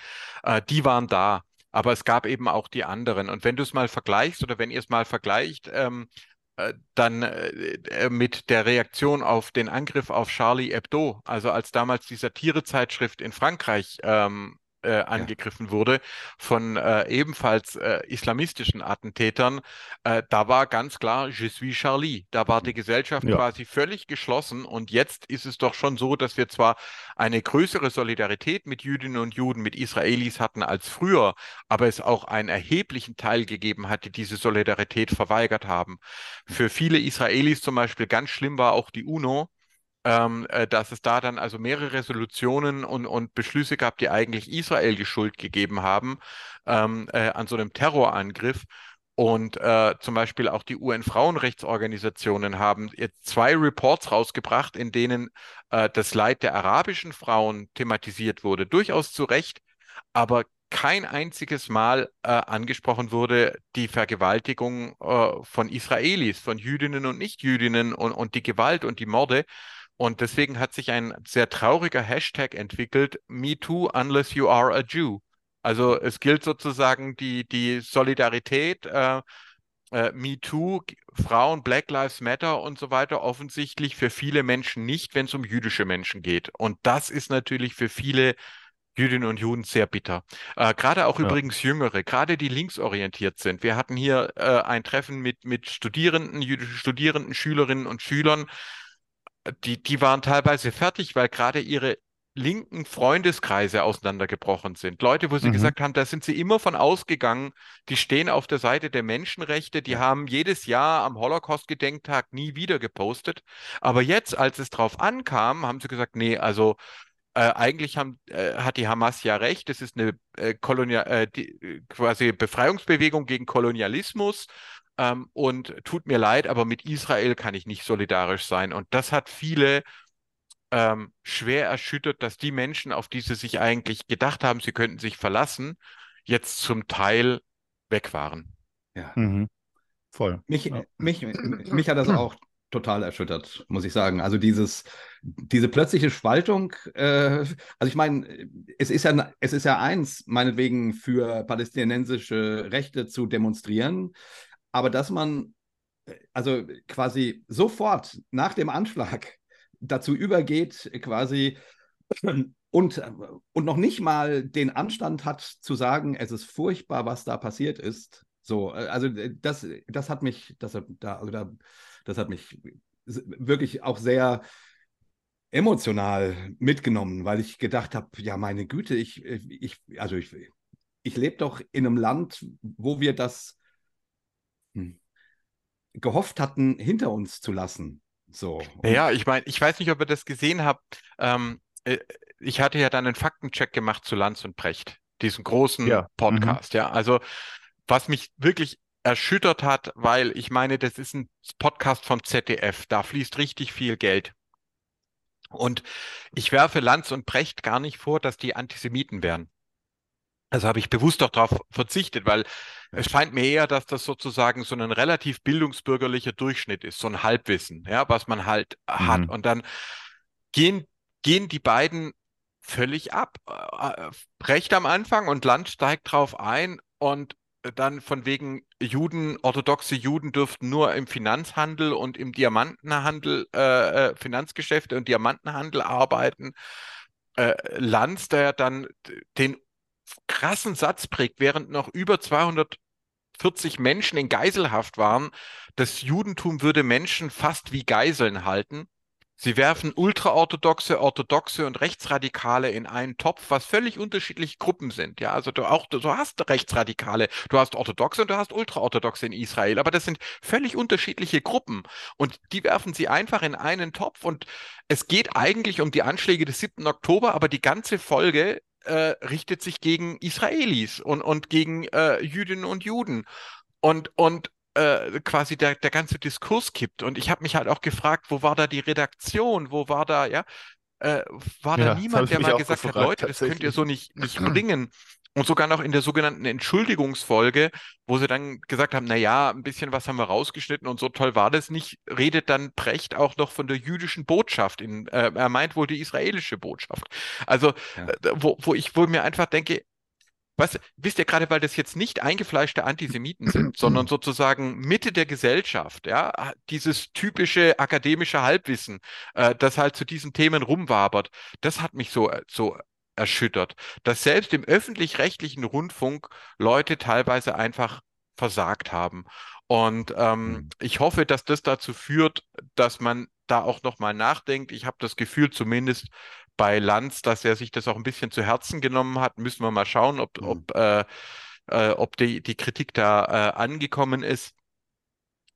äh, die waren da. Aber es gab eben auch die anderen. Und wenn du es mal vergleichst oder wenn ihr es mal vergleicht, ähm, äh, dann äh, mit der Reaktion auf den Angriff auf Charlie Hebdo, also als damals die Satirezeitschrift in Frankreich ähm, äh, angegriffen ja. wurde von äh, ebenfalls äh, islamistischen Attentätern, äh, da war ganz klar, je suis Charlie. Da war die Gesellschaft ja. quasi völlig geschlossen und jetzt ist es doch schon so, dass wir zwar eine größere Solidarität mit Jüdinnen und Juden, mit Israelis hatten als früher, aber es auch einen erheblichen Teil gegeben hat, die diese Solidarität verweigert haben. Für viele Israelis zum Beispiel ganz schlimm war auch die UNO, ähm, äh, dass es da dann also mehrere Resolutionen und, und Beschlüsse gab, die eigentlich Israel die Schuld gegeben haben ähm, äh, an so einem Terrorangriff. Und äh, zum Beispiel auch die UN-Frauenrechtsorganisationen haben jetzt zwei Reports rausgebracht, in denen äh, das Leid der arabischen Frauen thematisiert wurde. Durchaus zu Recht, aber kein einziges Mal äh, angesprochen wurde die Vergewaltigung äh, von Israelis, von Jüdinnen und Nichtjüdinnen und, und die Gewalt und die Morde. Und deswegen hat sich ein sehr trauriger Hashtag entwickelt, MeToo unless you are a Jew. Also es gilt sozusagen die, die Solidarität, äh, äh, MeToo, Frauen, Black Lives Matter und so weiter, offensichtlich für viele Menschen nicht, wenn es um jüdische Menschen geht. Und das ist natürlich für viele Jüdinnen und Juden sehr bitter. Äh, gerade auch ja. übrigens Jüngere, gerade die linksorientiert sind. Wir hatten hier äh, ein Treffen mit, mit Studierenden, jüdischen Studierenden, Schülerinnen und Schülern, die, die waren teilweise fertig, weil gerade ihre linken Freundeskreise auseinandergebrochen sind. Leute, wo sie mhm. gesagt haben, da sind sie immer von ausgegangen, die stehen auf der Seite der Menschenrechte, die haben jedes Jahr am Holocaust-Gedenktag nie wieder gepostet. Aber jetzt, als es drauf ankam, haben sie gesagt, nee, also äh, eigentlich haben, äh, hat die Hamas ja recht, es ist eine äh, Kolonia äh, die, quasi Befreiungsbewegung gegen Kolonialismus ähm, und tut mir leid, aber mit Israel kann ich nicht solidarisch sein. Und das hat viele ähm, schwer erschüttert, dass die Menschen, auf die sie sich eigentlich gedacht haben, sie könnten sich verlassen, jetzt zum Teil weg waren. Ja. Mhm. Voll. Mich, ja. mich, mich hat das auch total erschüttert, muss ich sagen. Also dieses, diese plötzliche Spaltung, äh, also ich meine, es ist ja, es ist ja eins, meinetwegen für palästinensische Rechte zu demonstrieren. Aber dass man äh, also quasi sofort nach dem Anschlag dazu übergeht, quasi und, und noch nicht mal den Anstand hat zu sagen, es ist furchtbar, was da passiert ist. So, äh, also äh, das, das hat mich, das hat, da, also da, das hat mich wirklich auch sehr emotional mitgenommen, weil ich gedacht habe, ja, meine Güte, ich, ich, also ich, ich lebe doch in einem Land, wo wir das gehofft hatten, hinter uns zu lassen. So. Ja, ich meine, ich weiß nicht, ob ihr das gesehen habt. Ähm, äh, ich hatte ja dann einen Faktencheck gemacht zu Lanz und Precht, diesen großen ja. Podcast. Mhm. Ja, also was mich wirklich erschüttert hat, weil ich meine, das ist ein Podcast vom ZDF, da fließt richtig viel Geld. Und ich werfe Lanz und Precht gar nicht vor, dass die Antisemiten wären. Also habe ich bewusst auch darauf verzichtet, weil es scheint mir eher, dass das sozusagen so ein relativ bildungsbürgerlicher Durchschnitt ist, so ein Halbwissen, ja, was man halt mhm. hat. Und dann gehen, gehen die beiden völlig ab. Äh, Brecht am Anfang und Land steigt drauf ein und dann von wegen Juden, orthodoxe Juden dürften nur im Finanzhandel und im Diamantenhandel, äh, äh Finanzgeschäfte und Diamantenhandel arbeiten. Äh, Lanz, der dann den krassen Satz prägt, während noch über 240 Menschen in Geiselhaft waren, das Judentum würde Menschen fast wie Geiseln halten. Sie werfen ultraorthodoxe, orthodoxe und Rechtsradikale in einen Topf, was völlig unterschiedliche Gruppen sind. Ja, also du auch, du hast Rechtsradikale, du hast Orthodoxe und du hast Ultraorthodoxe in Israel, aber das sind völlig unterschiedliche Gruppen und die werfen sie einfach in einen Topf und es geht eigentlich um die Anschläge des 7. Oktober, aber die ganze Folge äh, richtet sich gegen Israelis und, und gegen äh, Jüdinnen und Juden. Und, und äh, quasi der, der ganze Diskurs kippt. Und ich habe mich halt auch gefragt, wo war da die Redaktion? Wo war da, ja, äh, war da ja, niemand, der mal gesagt gefragt, hat, Leute, das könnt ihr so nicht, nicht bringen. Und sogar noch in der sogenannten Entschuldigungsfolge, wo sie dann gesagt haben, na ja, ein bisschen was haben wir rausgeschnitten und so toll war das nicht, redet dann Precht auch noch von der jüdischen Botschaft. In, äh, er meint wohl die israelische Botschaft. Also, ja. äh, wo, wo ich wohl mir einfach denke, was, wisst ihr gerade, weil das jetzt nicht eingefleischte Antisemiten sind, sondern sozusagen Mitte der Gesellschaft, ja, dieses typische akademische Halbwissen, äh, das halt zu diesen Themen rumwabert, das hat mich so, so erschüttert, dass selbst im öffentlich-rechtlichen Rundfunk Leute teilweise einfach versagt haben. Und ähm, mhm. ich hoffe, dass das dazu führt, dass man da auch nochmal nachdenkt. Ich habe das Gefühl, zumindest bei Lanz, dass er sich das auch ein bisschen zu Herzen genommen hat. Müssen wir mal schauen, ob, mhm. ob, äh, äh, ob die, die Kritik da äh, angekommen ist.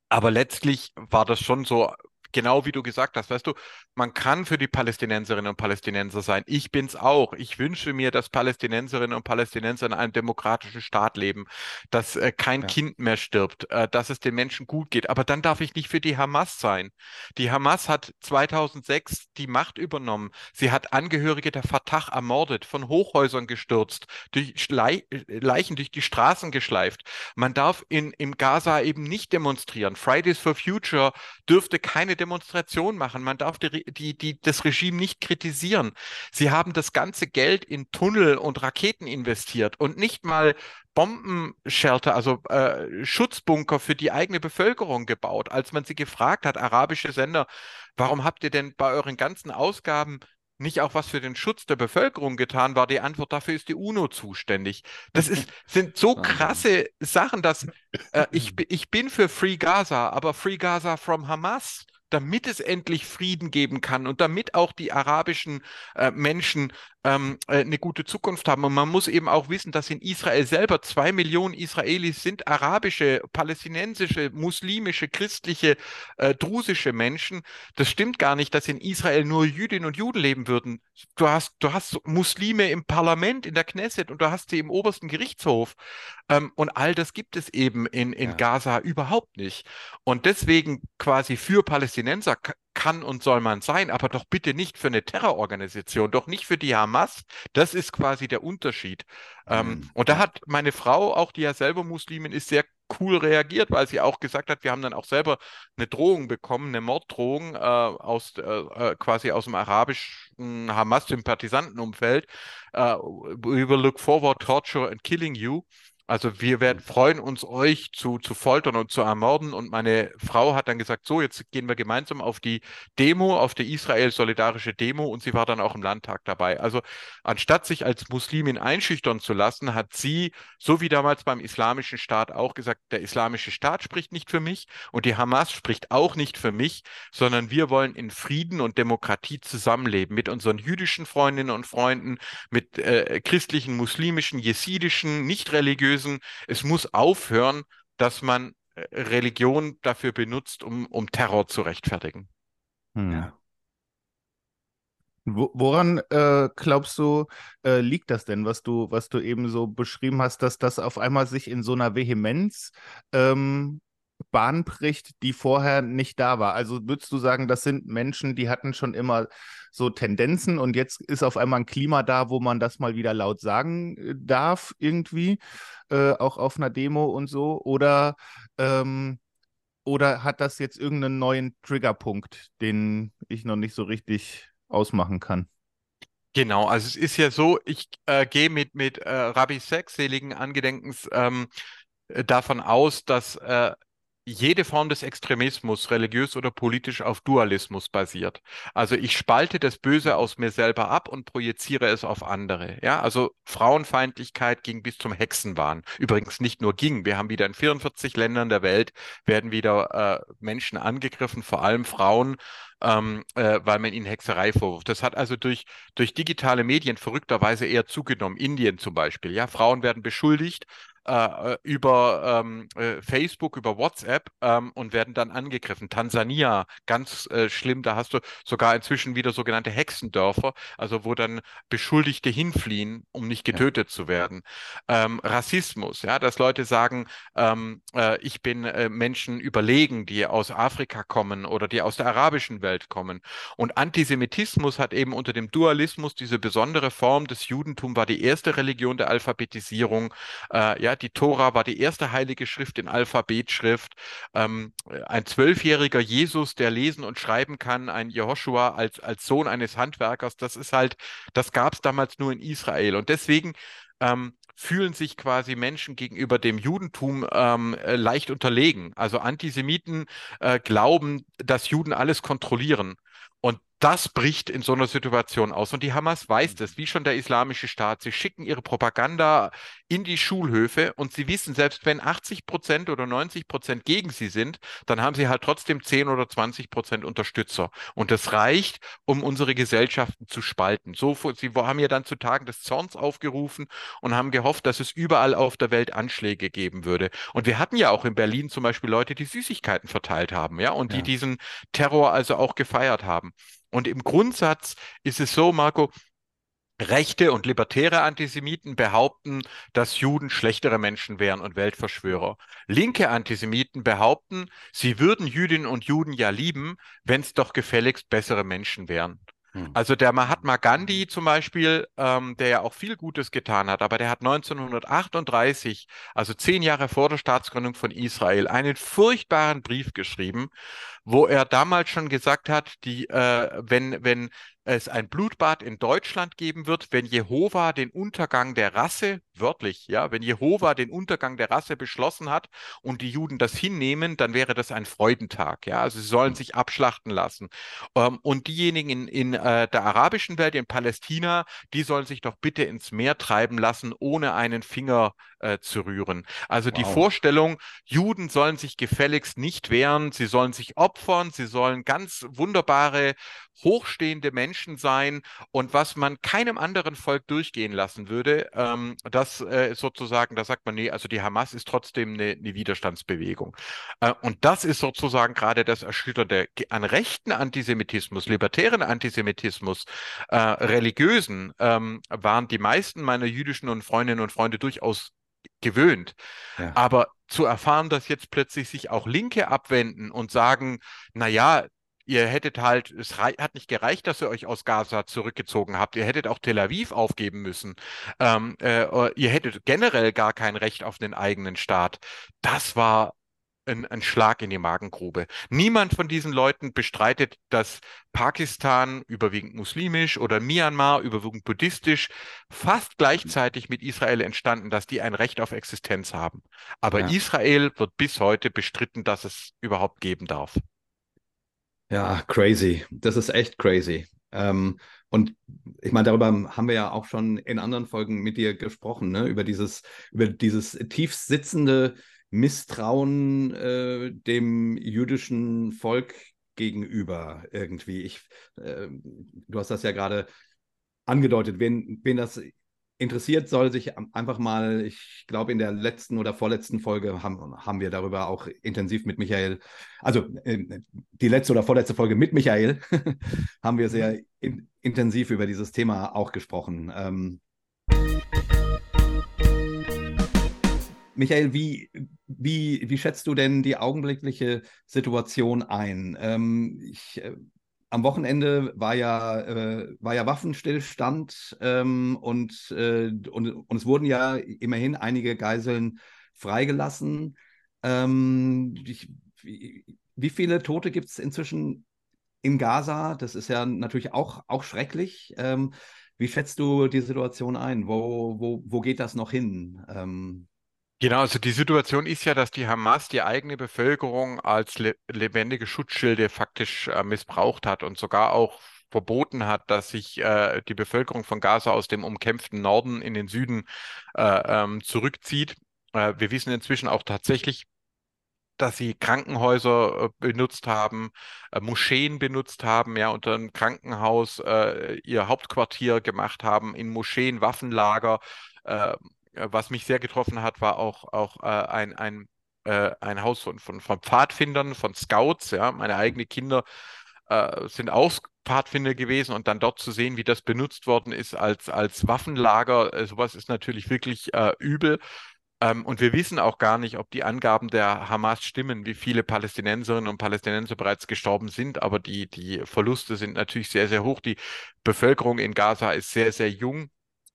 Aber letztlich war das schon so genau wie du gesagt hast, weißt du, man kann für die Palästinenserinnen und Palästinenser sein. Ich bin's auch. Ich wünsche mir, dass Palästinenserinnen und Palästinenser in einem demokratischen Staat leben, dass äh, kein ja. Kind mehr stirbt, äh, dass es den Menschen gut geht. Aber dann darf ich nicht für die Hamas sein. Die Hamas hat 2006 die Macht übernommen. Sie hat Angehörige der Fatah ermordet, von Hochhäusern gestürzt, durch Le Leichen durch die Straßen geschleift. Man darf in, im Gaza eben nicht demonstrieren. Fridays for Future dürfte keine Demonstration machen. Man darf die, die, die, das Regime nicht kritisieren. Sie haben das ganze Geld in Tunnel und Raketen investiert und nicht mal Bombenshelter, also äh, Schutzbunker für die eigene Bevölkerung gebaut. Als man sie gefragt hat, arabische Sender, warum habt ihr denn bei euren ganzen Ausgaben nicht auch was für den Schutz der Bevölkerung getan, war die Antwort, dafür ist die UNO zuständig. Das ist, sind so krasse Sachen, dass äh, ich, ich bin für Free Gaza, aber Free Gaza from Hamas damit es endlich Frieden geben kann und damit auch die arabischen äh, Menschen ähm, äh, eine gute Zukunft haben. Und man muss eben auch wissen, dass in Israel selber zwei Millionen Israelis sind arabische, palästinensische, muslimische, christliche, äh, drusische Menschen. Das stimmt gar nicht, dass in Israel nur Jüdinnen und Juden leben würden. Du hast, du hast Muslime im Parlament, in der Knesset und du hast sie im obersten Gerichtshof. Ähm, und all das gibt es eben in, in ja. Gaza überhaupt nicht. Und deswegen quasi für Palästinenser kann und soll man sein, aber doch bitte nicht für eine Terrororganisation, doch nicht für die Hamas. Das ist quasi der Unterschied. Ähm, mhm. und da hat meine Frau, auch die ja selber Muslimin ist, sehr cool reagiert, weil sie auch gesagt hat, wir haben dann auch selber eine Drohung bekommen, eine Morddrohung äh, aus äh, äh quasi aus dem arabischen Hamas-Sympathisantenumfeld. Uh, we will look forward torture and killing you. Also wir werden freuen uns, euch zu, zu foltern und zu ermorden. Und meine Frau hat dann gesagt, so, jetzt gehen wir gemeinsam auf die Demo, auf die Israel-solidarische Demo. Und sie war dann auch im Landtag dabei. Also anstatt sich als Muslimin einschüchtern zu lassen, hat sie, so wie damals beim Islamischen Staat auch gesagt, der Islamische Staat spricht nicht für mich und die Hamas spricht auch nicht für mich, sondern wir wollen in Frieden und Demokratie zusammenleben mit unseren jüdischen Freundinnen und Freunden, mit äh, christlichen, muslimischen, jesidischen, nicht religiösen lösen. Es muss aufhören, dass man äh, Religion dafür benutzt, um, um Terror zu rechtfertigen. Hm. Ja. Woran äh, glaubst du, äh, liegt das denn, was du, was du eben so beschrieben hast, dass das auf einmal sich in so einer Vehemenz ähm, Bahn bricht, die vorher nicht da war? Also würdest du sagen, das sind Menschen, die hatten schon immer so Tendenzen und jetzt ist auf einmal ein Klima da, wo man das mal wieder laut sagen äh, darf, irgendwie, äh, auch auf einer Demo und so? Oder, ähm, oder hat das jetzt irgendeinen neuen Triggerpunkt, den ich noch nicht so richtig ausmachen kann? Genau, also es ist ja so, ich äh, gehe mit, mit äh, Rabbi Sex, seligen Angedenkens, ähm, äh, davon aus, dass äh, jede Form des Extremismus, religiös oder politisch, auf Dualismus basiert. Also ich spalte das Böse aus mir selber ab und projiziere es auf andere. Ja, also Frauenfeindlichkeit ging bis zum Hexenwahn. Übrigens nicht nur ging. Wir haben wieder in 44 Ländern der Welt werden wieder äh, Menschen angegriffen, vor allem Frauen, ähm, äh, weil man ihnen Hexerei vorwirft. Das hat also durch, durch digitale Medien verrückterweise eher zugenommen. Indien zum Beispiel. Ja, Frauen werden beschuldigt äh, äh, über ähm, äh, Facebook, über WhatsApp ähm, und werden dann angegriffen. Tansania, ganz äh, schlimm, da hast du sogar inzwischen wieder sogenannte Hexendörfer, also wo dann Beschuldigte hinfliehen, um nicht getötet ja. zu werden. Ähm, Rassismus, ja, dass Leute sagen, ähm, äh, ich bin äh, Menschen überlegen, die aus Afrika kommen oder die aus der arabischen Welt kommen. Und Antisemitismus hat eben unter dem Dualismus diese besondere Form des Judentum war die erste Religion der Alphabetisierung, ja, die Tora war die erste heilige Schrift in Alphabetschrift. Ähm, ein zwölfjähriger Jesus, der lesen und schreiben kann, ein Jehoshua als, als Sohn eines Handwerkers, das ist halt, das gab es damals nur in Israel. Und deswegen ähm, fühlen sich quasi Menschen gegenüber dem Judentum ähm, äh, leicht unterlegen. Also Antisemiten äh, glauben, dass Juden alles kontrollieren. Das bricht in so einer Situation aus. Und die Hamas weiß das, wie schon der Islamische Staat. Sie schicken ihre Propaganda in die Schulhöfe und sie wissen, selbst wenn 80 Prozent oder 90 Prozent gegen sie sind, dann haben sie halt trotzdem 10 oder 20 Prozent Unterstützer. Und das reicht, um unsere Gesellschaften zu spalten. So, sie haben ja dann zu Tagen des Zorns aufgerufen und haben gehofft, dass es überall auf der Welt Anschläge geben würde. Und wir hatten ja auch in Berlin zum Beispiel Leute, die Süßigkeiten verteilt haben, ja, und die ja. diesen Terror also auch gefeiert haben. Und im Grundsatz ist es so, Marco, Rechte und libertäre Antisemiten behaupten, dass Juden schlechtere Menschen wären und Weltverschwörer. Linke Antisemiten behaupten, sie würden Jüdinnen und Juden ja lieben, wenn es doch gefälligst bessere Menschen wären. Hm. Also der Mahatma Gandhi zum Beispiel, ähm, der ja auch viel Gutes getan hat, aber der hat 1938, also zehn Jahre vor der Staatsgründung von Israel, einen furchtbaren Brief geschrieben, wo er damals schon gesagt hat, die, äh, wenn, wenn es ein Blutbad in Deutschland geben wird, wenn Jehova den Untergang der Rasse, wörtlich, ja, wenn Jehova den Untergang der Rasse beschlossen hat und die Juden das hinnehmen, dann wäre das ein Freudentag, ja, also sie sollen sich abschlachten lassen. Ähm, und diejenigen in, in äh, der arabischen Welt, in Palästina, die sollen sich doch bitte ins Meer treiben lassen, ohne einen Finger äh, zu rühren. Also wow. die Vorstellung, Juden sollen sich gefälligst nicht wehren, sie sollen sich opfern, sie sollen ganz wunderbare hochstehende Menschen sein und was man keinem anderen Volk durchgehen lassen würde, ähm, das äh, sozusagen, da sagt man, nee, also die Hamas ist trotzdem eine, eine Widerstandsbewegung. Äh, und das ist sozusagen gerade das Erschütternde an rechten Antisemitismus, libertären Antisemitismus, äh, religiösen, ähm, waren die meisten meiner jüdischen und Freundinnen und Freunde durchaus gewöhnt. Ja. Aber zu erfahren, dass jetzt plötzlich sich auch Linke abwenden und sagen, na ja, Ihr hättet halt, es hat nicht gereicht, dass ihr euch aus Gaza zurückgezogen habt. Ihr hättet auch Tel Aviv aufgeben müssen. Ähm, äh, ihr hättet generell gar kein Recht auf den eigenen Staat. Das war ein, ein, Schlag in die Magengrube. Niemand von diesen Leuten bestreitet, dass Pakistan überwiegend muslimisch oder Myanmar überwiegend buddhistisch fast gleichzeitig mit Israel entstanden, dass die ein Recht auf Existenz haben. Aber ja. Israel wird bis heute bestritten, dass es überhaupt geben darf. Ja, crazy. Das ist echt crazy. Ähm, und ich meine, darüber haben wir ja auch schon in anderen Folgen mit dir gesprochen, ne? über dieses, über dieses tief sitzende Misstrauen äh, dem jüdischen Volk gegenüber irgendwie. Ich, äh, du hast das ja gerade angedeutet, wen, wen das interessiert, soll sich einfach mal, ich glaube, in der letzten oder vorletzten Folge haben, haben wir darüber auch intensiv mit Michael, also äh, die letzte oder vorletzte Folge mit Michael, haben wir sehr in, intensiv über dieses Thema auch gesprochen. Ähm, Michael, wie, wie, wie schätzt du denn die augenblickliche Situation ein? Ähm, ich äh, am Wochenende war ja, äh, war ja Waffenstillstand ähm, und, äh, und, und es wurden ja immerhin einige Geiseln freigelassen. Ähm, ich, wie, viele Tote gibt es inzwischen in Gaza? Das ist ja natürlich auch, auch schrecklich. Ähm, wie schätzt du die Situation ein? Wo, wo, wo geht das noch hin? Genau, also die Situation ist ja, dass die Hamas die eigene Bevölkerung als le lebendige Schutzschilde faktisch äh, missbraucht hat und sogar auch verboten hat, dass sich äh, die Bevölkerung von Gaza aus dem umkämpften Norden in den Süden äh, ähm, zurückzieht. Äh, wir wissen inzwischen auch tatsächlich, dass sie Krankenhäuser äh, benutzt haben, äh, Moscheen benutzt haben, ja, unter einem Krankenhaus ihr Hauptquartier gemacht haben, in Moscheen Waffenlager äh, was mich sehr getroffen hat, war auch, auch äh, ein, ein, äh, ein Haus von, von, von Pfadfindern, von Scouts. Ja, meine eigenen Kinder äh, sind auch Pfadfinder gewesen und dann dort zu sehen, wie das benutzt worden ist als, als Waffenlager, äh, sowas ist natürlich wirklich äh, übel. Ähm, und wir wissen auch gar nicht, ob die Angaben der Hamas stimmen, wie viele Palästinenserinnen und Palästinenser bereits gestorben sind. Aber die, die Verluste sind natürlich sehr, sehr hoch. Die Bevölkerung in Gaza ist sehr, sehr jung.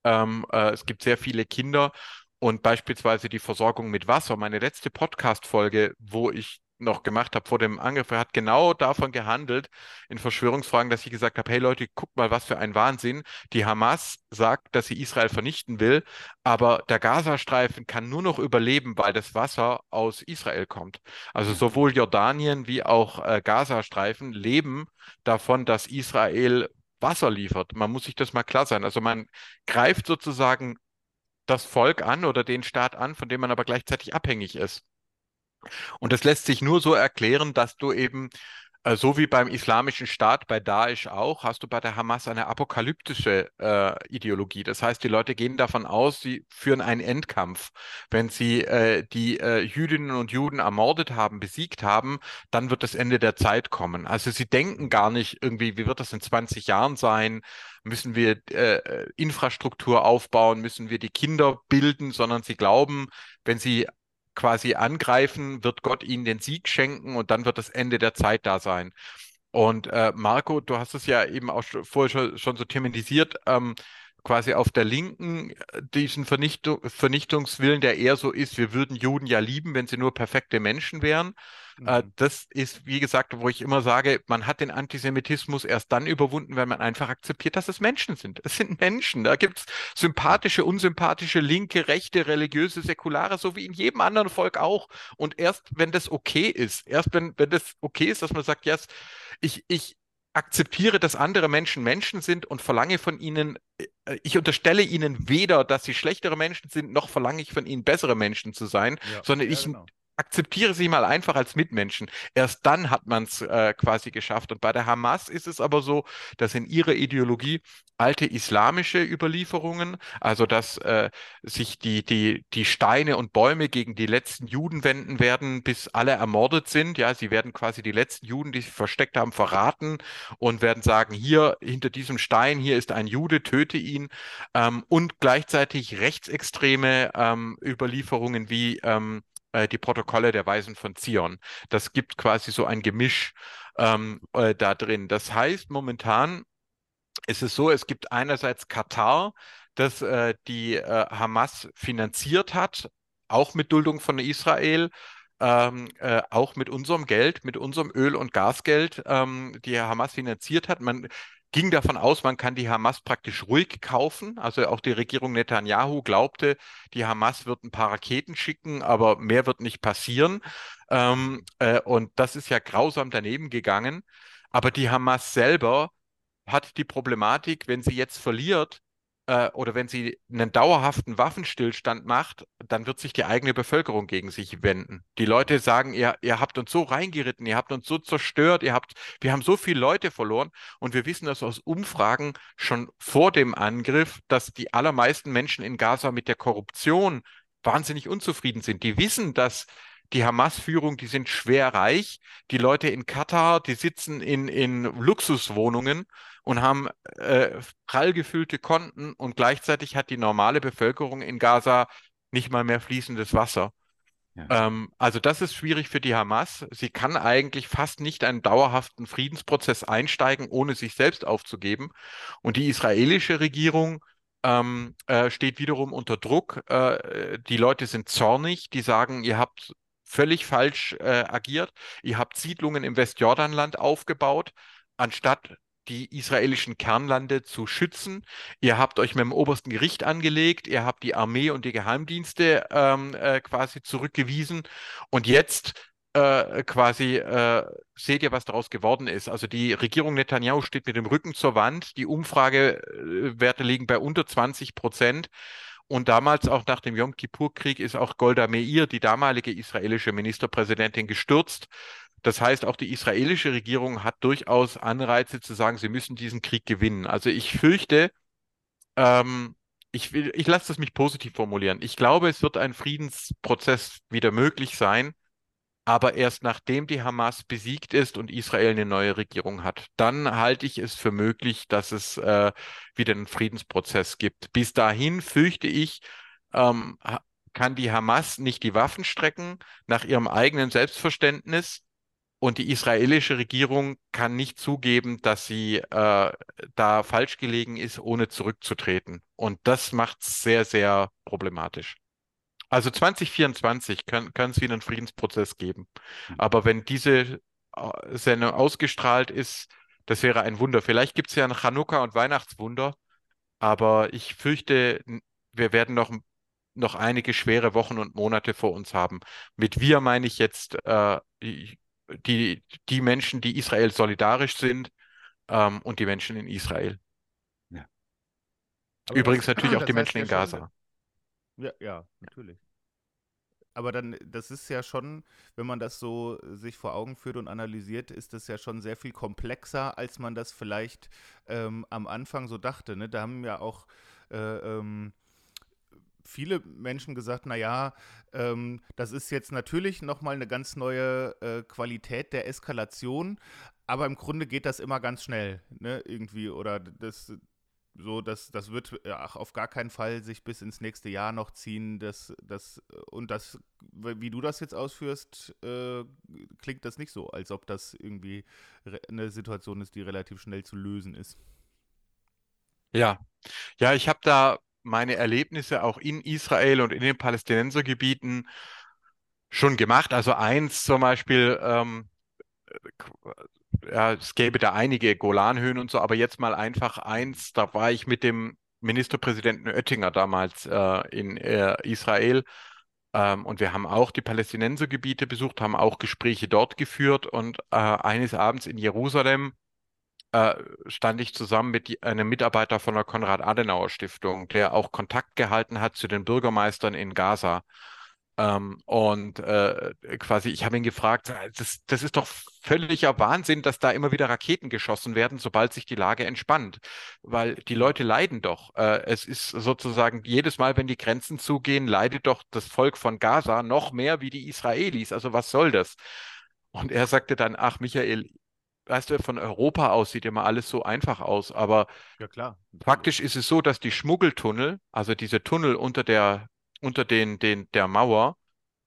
Ähm, äh, es gibt sehr viele Kinder und beispielsweise die Versorgung mit Wasser. Meine letzte Podcast-Folge, wo ich noch gemacht habe vor dem Angriff, hat genau davon gehandelt in Verschwörungsfragen, dass ich gesagt habe, hey Leute, guckt mal, was für ein Wahnsinn. Die Hamas sagt, dass sie Israel vernichten will, aber der Gazastreifen kann nur noch überleben, weil das Wasser aus Israel kommt. Also sowohl Jordanien wie auch äh, Gazastreifen leben davon, dass Israel Wasser liefert. Man muss sich das mal klar sein. Also man greift sozusagen das Volk an oder den Staat an, von dem man aber gleichzeitig abhängig ist. Und das lässt sich nur so erklären, dass du eben so wie beim Islamischen Staat, bei Daesh auch, hast du bei der Hamas eine apokalyptische äh, Ideologie. Das heißt, die Leute gehen davon aus, sie führen einen Endkampf. Wenn sie äh, die äh, Jüdinnen und Juden ermordet haben, besiegt haben, dann wird das Ende der Zeit kommen. Also sie denken gar nicht irgendwie, wie wird das in 20 Jahren sein? Müssen wir äh, Infrastruktur aufbauen? Müssen wir die Kinder bilden? Sondern sie glauben, wenn sie quasi angreifen, wird Gott ihnen den Sieg schenken und dann wird das Ende der Zeit da sein. Und äh, Marco, du hast es ja eben auch vorher schon, schon so thematisiert, ähm, quasi auf der Linken äh, diesen Vernichtung, Vernichtungswillen, der eher so ist, wir würden Juden ja lieben, wenn sie nur perfekte Menschen wären. Äh, mhm. das ist, wie gesagt, wo ich immer sage, man hat den Antisemitismus erst dann überwunden, wenn man einfach akzeptiert, dass es Menschen sind. Es sind Menschen. Da gibt es sympathische, unsympathische, linke, rechte, religiöse, säkulare, so wie in jedem anderen Volk auch. Und erst wenn das okay ist, erst wenn, wenn das okay ist, dass man sagt, yes, ich, ich, akzeptiere, dass andere Menschen Menschen sind und verlange von ihnen, äh, ich unterstelle ihnen weder, dass sie schlechtere Menschen sind, noch verlange ich von ihnen bessere Menschen zu sein, ja, sondern ja, ich genau akzeptiere sie mal einfach als Mitmenschen. Erst dann hat man es äh, quasi geschafft. Und bei der Hamas ist es aber so, dass in ihrer Ideologie alte islamische Überlieferungen, also dass äh, sich die, die, die Steine und Bäume gegen die letzten Juden wenden werden, bis alle ermordet sind. Ja, sie werden quasi die letzten Juden, die sich versteckt haben, verraten und werden sagen, hier hinter diesem Stein, hier ist ein Jude, töte ihn. Ähm, und gleichzeitig rechtsextreme ähm, Überlieferungen wie ähm, äh, die Protokolle der Weisen von Zion. Das gibt quasi so ein Gemisch ähm, äh, da drin. Das heißt, momentan ist es so, es gibt einerseits Katar, das äh, die äh, Hamas finanziert hat, auch mit Duldung von Israel. Ähm, äh, auch mit unserem Geld, mit unserem Öl- und Gasgeld, ähm, die Hamas finanziert hat. Man ging davon aus, man kann die Hamas praktisch ruhig kaufen. Also auch die Regierung Netanyahu glaubte, die Hamas wird ein paar Raketen schicken, aber mehr wird nicht passieren. Ähm, äh, und das ist ja grausam daneben gegangen. Aber die Hamas selber hat die Problematik, wenn sie jetzt verliert, äh, oder wenn sie einen dauerhaften Waffenstillstand macht, dann wird sich die eigene Bevölkerung gegen sich wenden. Die Leute sagen, ihr, ihr habt uns so reingeritten, ihr habt uns so zerstört, ihr habt, wir haben so viele Leute verloren und wir wissen das aus Umfragen schon vor dem Angriff, dass die allermeisten Menschen in Gaza mit der Korruption wahnsinnig unzufrieden sind. Die wissen, dass die Hamas-Führung, die sind schwer reich. Die Leute in Katar, die sitzen in, in Luxuswohnungen und haben äh, prall gefüllte Konten und gleichzeitig hat die normale Bevölkerung in Gaza nicht mal mehr fließendes Wasser. Ja. Ähm, also das ist schwierig für die Hamas. Sie kann eigentlich fast nicht einen dauerhaften Friedensprozess einsteigen, ohne sich selbst aufzugeben. Und die israelische Regierung ähm, äh, steht wiederum unter Druck. Äh, die Leute sind zornig, die sagen, ihr habt völlig falsch äh, agiert. Ihr habt Siedlungen im Westjordanland aufgebaut, anstatt die israelischen Kernlande zu schützen. Ihr habt euch mit dem obersten Gericht angelegt, ihr habt die Armee und die Geheimdienste ähm, äh, quasi zurückgewiesen und jetzt äh, quasi äh, seht ihr, was daraus geworden ist. Also die Regierung Netanyahu steht mit dem Rücken zur Wand, die Umfragewerte liegen bei unter 20 Prozent. Und damals auch nach dem Yom Kippur-Krieg ist auch Golda Meir, die damalige israelische Ministerpräsidentin, gestürzt. Das heißt, auch die israelische Regierung hat durchaus Anreize zu sagen, sie müssen diesen Krieg gewinnen. Also ich fürchte, ähm, ich, will, ich lasse das mich positiv formulieren. Ich glaube, es wird ein Friedensprozess wieder möglich sein aber erst nachdem die Hamas besiegt ist und Israel eine neue Regierung hat. Dann halte ich es für möglich, dass es äh, wieder einen Friedensprozess gibt. Bis dahin fürchte ich, ähm, kann die Hamas nicht die Waffen strecken nach ihrem eigenen Selbstverständnis. Und die israelische Regierung kann nicht zugeben, dass sie äh, da falsch gelegen ist, ohne zurückzutreten. Und das macht es sehr, sehr problematisch. Also 2024 kann, es wieder einen Friedensprozess geben. Mhm. Aber wenn diese äh, Sendung ausgestrahlt ist, das wäre ein Wunder. Vielleicht gibt es ja ein Chanukka- und Weihnachtswunder, aber ich fürchte, wir werden noch, noch einige schwere Wochen und Monate vor uns haben. Mit wir meine ich jetzt äh, die, die Menschen, die Israel solidarisch sind ähm, und die Menschen in Israel. Ja. Übrigens das, natürlich auch die Menschen in Gaza. Schon, ja, ja, natürlich. Aber dann, das ist ja schon, wenn man das so sich vor Augen führt und analysiert, ist das ja schon sehr viel komplexer, als man das vielleicht ähm, am Anfang so dachte. Ne? Da haben ja auch äh, ähm, viele Menschen gesagt, naja, ähm, das ist jetzt natürlich nochmal eine ganz neue äh, Qualität der Eskalation, aber im Grunde geht das immer ganz schnell, ne, irgendwie, oder das, so, das, das wird ach, auf gar keinen Fall sich bis ins nächste Jahr noch ziehen. Das, das, und das, wie du das jetzt ausführst, äh, klingt das nicht so, als ob das irgendwie eine Situation ist, die relativ schnell zu lösen ist. Ja, ja, ich habe da meine Erlebnisse auch in Israel und in den Palästinensergebieten schon gemacht. Also eins zum Beispiel, ähm, ja, es gäbe da einige Golanhöhen und so, aber jetzt mal einfach eins, da war ich mit dem Ministerpräsidenten Oettinger damals äh, in äh, Israel ähm, und wir haben auch die Palästinensergebiete besucht, haben auch Gespräche dort geführt und äh, eines Abends in Jerusalem äh, stand ich zusammen mit einem Mitarbeiter von der Konrad-Adenauer-Stiftung, der auch Kontakt gehalten hat zu den Bürgermeistern in Gaza. Ähm, und äh, quasi, ich habe ihn gefragt, äh, das, das ist doch völliger Wahnsinn, dass da immer wieder Raketen geschossen werden, sobald sich die Lage entspannt. Weil die Leute leiden doch. Äh, es ist sozusagen jedes Mal, wenn die Grenzen zugehen, leidet doch das Volk von Gaza noch mehr wie die Israelis. Also was soll das? Und er sagte dann, ach Michael, weißt du, von Europa aus sieht immer alles so einfach aus, aber ja, klar. faktisch ist es so, dass die Schmuggeltunnel, also diese Tunnel unter der unter den, den, der Mauer,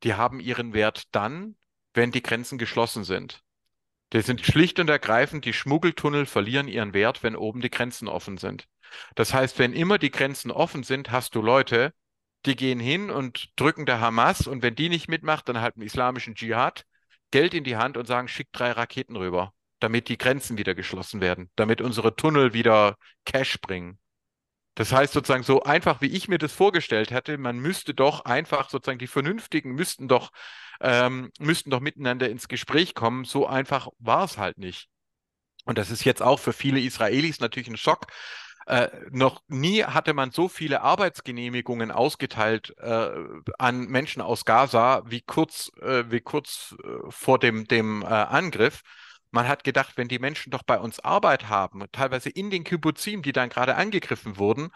die haben ihren Wert dann, wenn die Grenzen geschlossen sind. Die sind schlicht und ergreifend, die Schmuggeltunnel verlieren ihren Wert, wenn oben die Grenzen offen sind. Das heißt, wenn immer die Grenzen offen sind, hast du Leute, die gehen hin und drücken der Hamas und wenn die nicht mitmacht, dann halt im islamischen Dschihad Geld in die Hand und sagen, schick drei Raketen rüber, damit die Grenzen wieder geschlossen werden, damit unsere Tunnel wieder Cash bringen. Das heißt sozusagen so einfach, wie ich mir das vorgestellt hatte, man müsste doch einfach sozusagen die Vernünftigen müssten doch ähm, müssten doch miteinander ins Gespräch kommen. So einfach war es halt nicht. Und das ist jetzt auch für viele Israelis natürlich ein Schock. Äh, noch nie hatte man so viele Arbeitsgenehmigungen ausgeteilt äh, an Menschen aus Gaza wie kurz, äh, wie kurz äh, vor dem, dem äh, Angriff. Man hat gedacht, wenn die Menschen doch bei uns Arbeit haben, teilweise in den Kibbuzim, die dann gerade angegriffen wurden,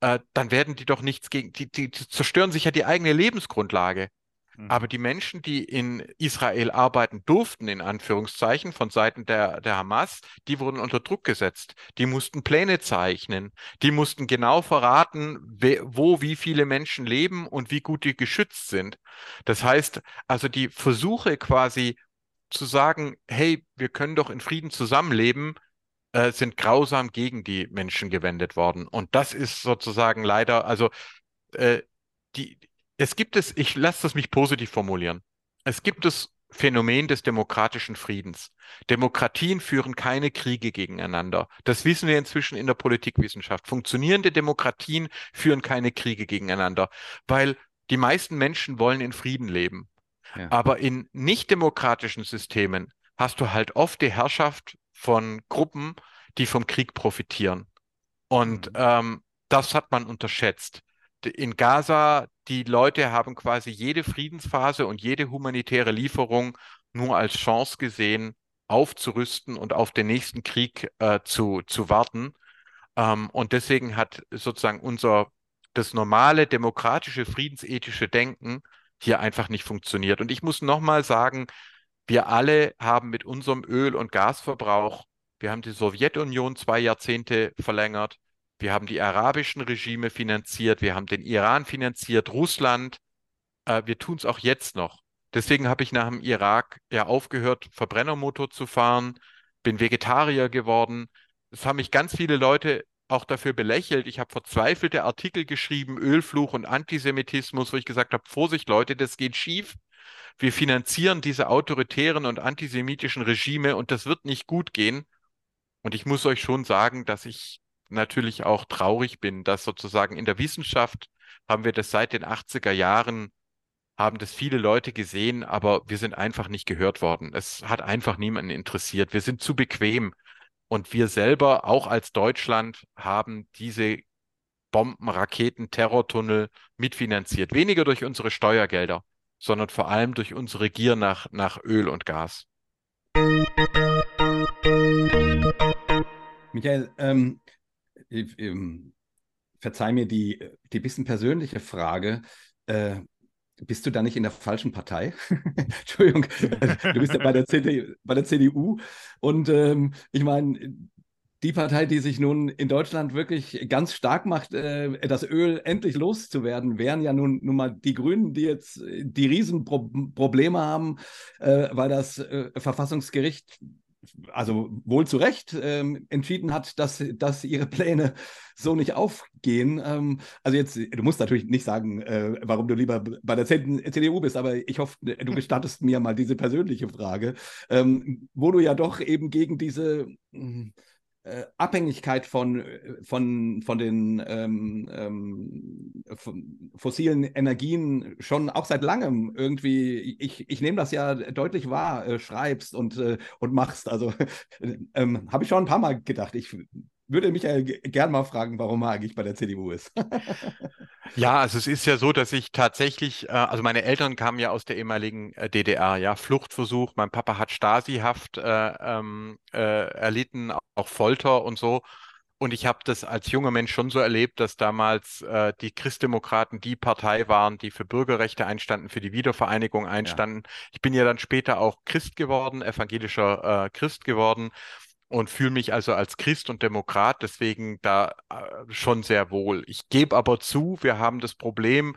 äh, dann werden die doch nichts gegen, die, die, die zerstören sich ja die eigene Lebensgrundlage. Mhm. Aber die Menschen, die in Israel arbeiten durften, in Anführungszeichen, von Seiten der, der Hamas, die wurden unter Druck gesetzt. Die mussten Pläne zeichnen. Die mussten genau verraten, we, wo wie viele Menschen leben und wie gut die geschützt sind. Das heißt, also die Versuche quasi zu sagen, hey, wir können doch in Frieden zusammenleben, äh, sind grausam gegen die Menschen gewendet worden. Und das ist sozusagen leider, also äh, die, es gibt es, ich lasse das mich positiv formulieren. Es gibt das Phänomen des demokratischen Friedens. Demokratien führen keine Kriege gegeneinander. Das wissen wir inzwischen in der Politikwissenschaft. Funktionierende Demokratien führen keine Kriege gegeneinander, weil die meisten Menschen wollen in Frieden leben. Aber in nicht-demokratischen Systemen hast du halt oft die Herrschaft von Gruppen, die vom Krieg profitieren. Und mhm. ähm, das hat man unterschätzt. In Gaza, die Leute haben quasi jede Friedensphase und jede humanitäre Lieferung nur als Chance gesehen, aufzurüsten und auf den nächsten Krieg äh, zu, zu warten. Ähm, und deswegen hat sozusagen unser das normale demokratische friedensethische Denken hier einfach nicht funktioniert. Und ich muss nochmal sagen, wir alle haben mit unserem Öl- und Gasverbrauch, wir haben die Sowjetunion zwei Jahrzehnte verlängert, wir haben die arabischen Regime finanziert, wir haben den Iran finanziert, Russland, äh, wir tun es auch jetzt noch. Deswegen habe ich nach dem Irak ja aufgehört, Verbrennermotor zu fahren, bin Vegetarier geworden. Es haben mich ganz viele Leute auch dafür belächelt. Ich habe verzweifelte Artikel geschrieben, Ölfluch und Antisemitismus, wo ich gesagt habe, Vorsicht Leute, das geht schief. Wir finanzieren diese autoritären und antisemitischen Regime und das wird nicht gut gehen. Und ich muss euch schon sagen, dass ich natürlich auch traurig bin, dass sozusagen in der Wissenschaft haben wir das seit den 80er Jahren, haben das viele Leute gesehen, aber wir sind einfach nicht gehört worden. Es hat einfach niemanden interessiert. Wir sind zu bequem. Und wir selber, auch als Deutschland, haben diese Bomben, Raketen, Terrortunnel mitfinanziert. Weniger durch unsere Steuergelder, sondern vor allem durch unsere Gier nach, nach Öl und Gas. Michael, ähm, ähm, verzeih mir die, die bisschen persönliche Frage. Äh, bist du da nicht in der falschen Partei? Entschuldigung, du bist ja bei der, CD, bei der CDU. Und ähm, ich meine, die Partei, die sich nun in Deutschland wirklich ganz stark macht, äh, das Öl endlich loszuwerden, wären ja nun, nun mal die Grünen, die jetzt die Riesenprobleme haben, äh, weil das äh, Verfassungsgericht also wohl zu Recht ähm, entschieden hat, dass, dass ihre Pläne so nicht aufgehen. Ähm, also jetzt, du musst natürlich nicht sagen, äh, warum du lieber bei der CDU bist, aber ich hoffe, du gestattest mir mal diese persönliche Frage, ähm, wo du ja doch eben gegen diese hm, äh, Abhängigkeit von, von, von den ähm, ähm, von fossilen Energien schon auch seit langem irgendwie, ich, ich nehme das ja deutlich wahr, äh, schreibst und, äh, und machst. Also ähm, habe ich schon ein paar Mal gedacht. Ich würde mich ja gern mal fragen, warum er eigentlich bei der CDU ist. ja, also es ist ja so, dass ich tatsächlich, äh, also meine Eltern kamen ja aus der ehemaligen äh, DDR, ja, Fluchtversuch, mein Papa hat Stasi-Haft äh, ähm, äh, erlitten, auch Folter und so. Und ich habe das als junger Mensch schon so erlebt, dass damals äh, die Christdemokraten die Partei waren, die für Bürgerrechte einstanden, für die Wiedervereinigung einstanden. Ja. Ich bin ja dann später auch Christ geworden, evangelischer äh, Christ geworden und fühle mich also als Christ und Demokrat deswegen da äh, schon sehr wohl. Ich gebe aber zu, wir haben das Problem,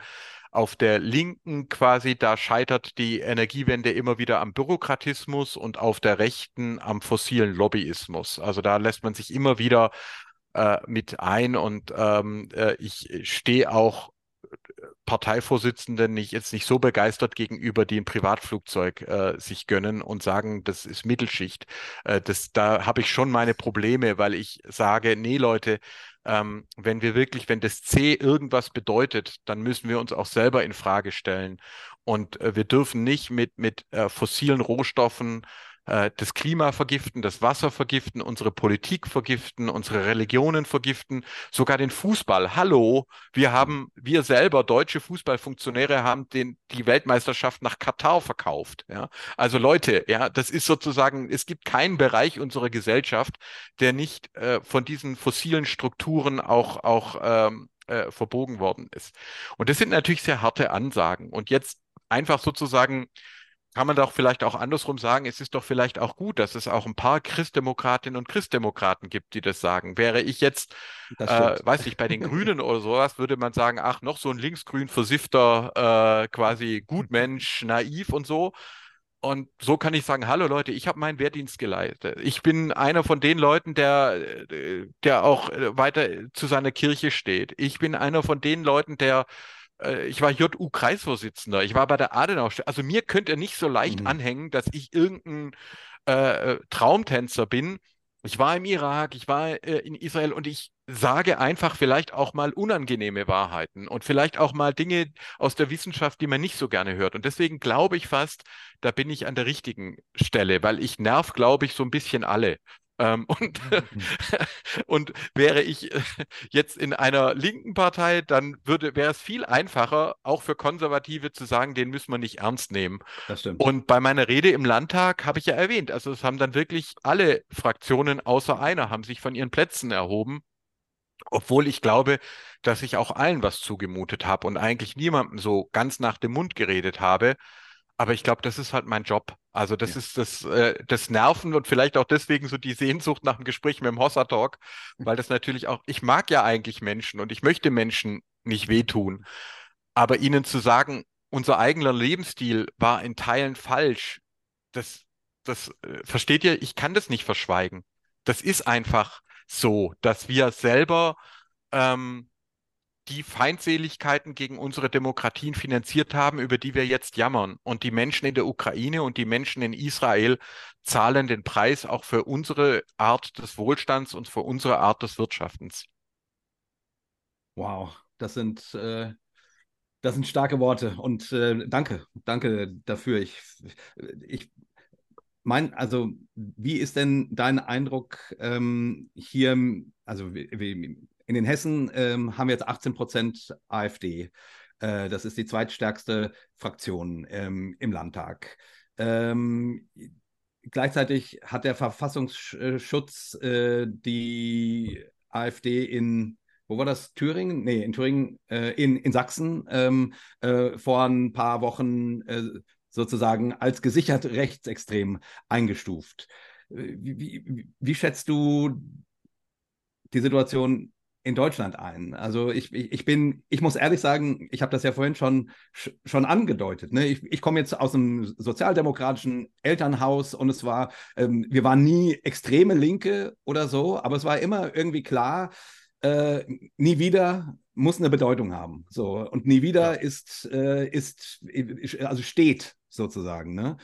auf der Linken quasi, da scheitert die Energiewende immer wieder am Bürokratismus und auf der Rechten am fossilen Lobbyismus. Also da lässt man sich immer wieder äh, mit ein und ähm, äh, ich stehe auch Parteivorsitzenden nicht, jetzt nicht so begeistert gegenüber, die ein Privatflugzeug äh, sich gönnen und sagen, das ist Mittelschicht. Äh, das, da habe ich schon meine Probleme, weil ich sage, nee Leute, ähm, wenn wir wirklich, wenn das C irgendwas bedeutet, dann müssen wir uns auch selber in Frage stellen. Und äh, wir dürfen nicht mit, mit äh, fossilen Rohstoffen äh, das Klima vergiften, das Wasser vergiften, unsere Politik vergiften, unsere Religionen vergiften, sogar den Fußball. Hallo, wir haben, wir selber, deutsche Fußballfunktionäre, haben den, die Weltmeisterschaft nach Katar verkauft. Ja? Also Leute, ja, das ist sozusagen, es gibt keinen Bereich unserer Gesellschaft, der nicht äh, von diesen fossilen Strukturen auch, auch ähm, äh, verbogen worden ist. Und das sind natürlich sehr harte Ansagen. Und jetzt einfach sozusagen kann man doch vielleicht auch andersrum sagen, es ist doch vielleicht auch gut, dass es auch ein paar Christdemokratinnen und Christdemokraten gibt, die das sagen. Wäre ich jetzt, äh, weiß ich, bei den Grünen oder sowas, würde man sagen, ach, noch so ein linksgrün versiffter, äh, quasi Gutmensch, naiv und so. Und so kann ich sagen, hallo Leute, ich habe meinen Wehrdienst geleistet. Ich bin einer von den Leuten, der, der auch weiter zu seiner Kirche steht. Ich bin einer von den Leuten, der äh, ich war JU-Kreisvorsitzender, ich war bei der Adenauer. Also mir könnt ihr nicht so leicht mhm. anhängen, dass ich irgendein äh, äh, Traumtänzer bin. Ich war im Irak, ich war äh, in Israel und ich sage einfach vielleicht auch mal unangenehme Wahrheiten und vielleicht auch mal Dinge aus der Wissenschaft, die man nicht so gerne hört. Und deswegen glaube ich fast, da bin ich an der richtigen Stelle, weil ich nerv, glaube ich, so ein bisschen alle. Ähm, und, mhm. und wäre ich äh, jetzt in einer linken Partei, dann würde, wäre es viel einfacher, auch für Konservative zu sagen, den müssen wir nicht ernst nehmen. Das stimmt. Und bei meiner Rede im Landtag habe ich ja erwähnt, also es haben dann wirklich alle Fraktionen außer einer haben sich von ihren Plätzen erhoben. Obwohl ich glaube, dass ich auch allen was zugemutet habe und eigentlich niemandem so ganz nach dem Mund geredet habe. Aber ich glaube, das ist halt mein Job. Also das ja. ist das, äh, das Nerven und vielleicht auch deswegen so die Sehnsucht nach dem Gespräch mit dem Hossa Talk, weil das natürlich auch, ich mag ja eigentlich Menschen und ich möchte Menschen nicht wehtun. Aber ihnen zu sagen, unser eigener Lebensstil war in Teilen falsch, das, das, äh, versteht ihr, ich kann das nicht verschweigen. Das ist einfach so, dass wir selber ähm, die Feindseligkeiten gegen unsere Demokratien finanziert haben, über die wir jetzt jammern. Und die Menschen in der Ukraine und die Menschen in Israel zahlen den Preis auch für unsere Art des Wohlstands und für unsere Art des Wirtschaftens. Wow, das sind, äh, das sind starke Worte und äh, danke, danke dafür. Ich, ich mein, also wie ist denn dein Eindruck ähm, hier, also wie, in den Hessen ähm, haben wir jetzt 18 Prozent AfD. Äh, das ist die zweitstärkste Fraktion ähm, im Landtag. Ähm, gleichzeitig hat der Verfassungsschutz äh, die AfD in wo war das? Thüringen? Nee, in Thüringen, äh, in, in Sachsen ähm, äh, vor ein paar Wochen äh, sozusagen als gesichert rechtsextrem eingestuft. Äh, wie, wie, wie, schätzt du die Situation in Deutschland ein? Also ich, ich, ich bin, ich muss ehrlich sagen, ich habe das ja vorhin schon, schon angedeutet. Ne? Ich, ich komme jetzt aus einem sozialdemokratischen Elternhaus und es war, ähm, wir waren nie extreme Linke oder so, aber es war immer irgendwie klar, äh, nie wieder muss eine Bedeutung haben. So, und nie wieder ja. ist, äh, ist, also steht sozusagen. Ne?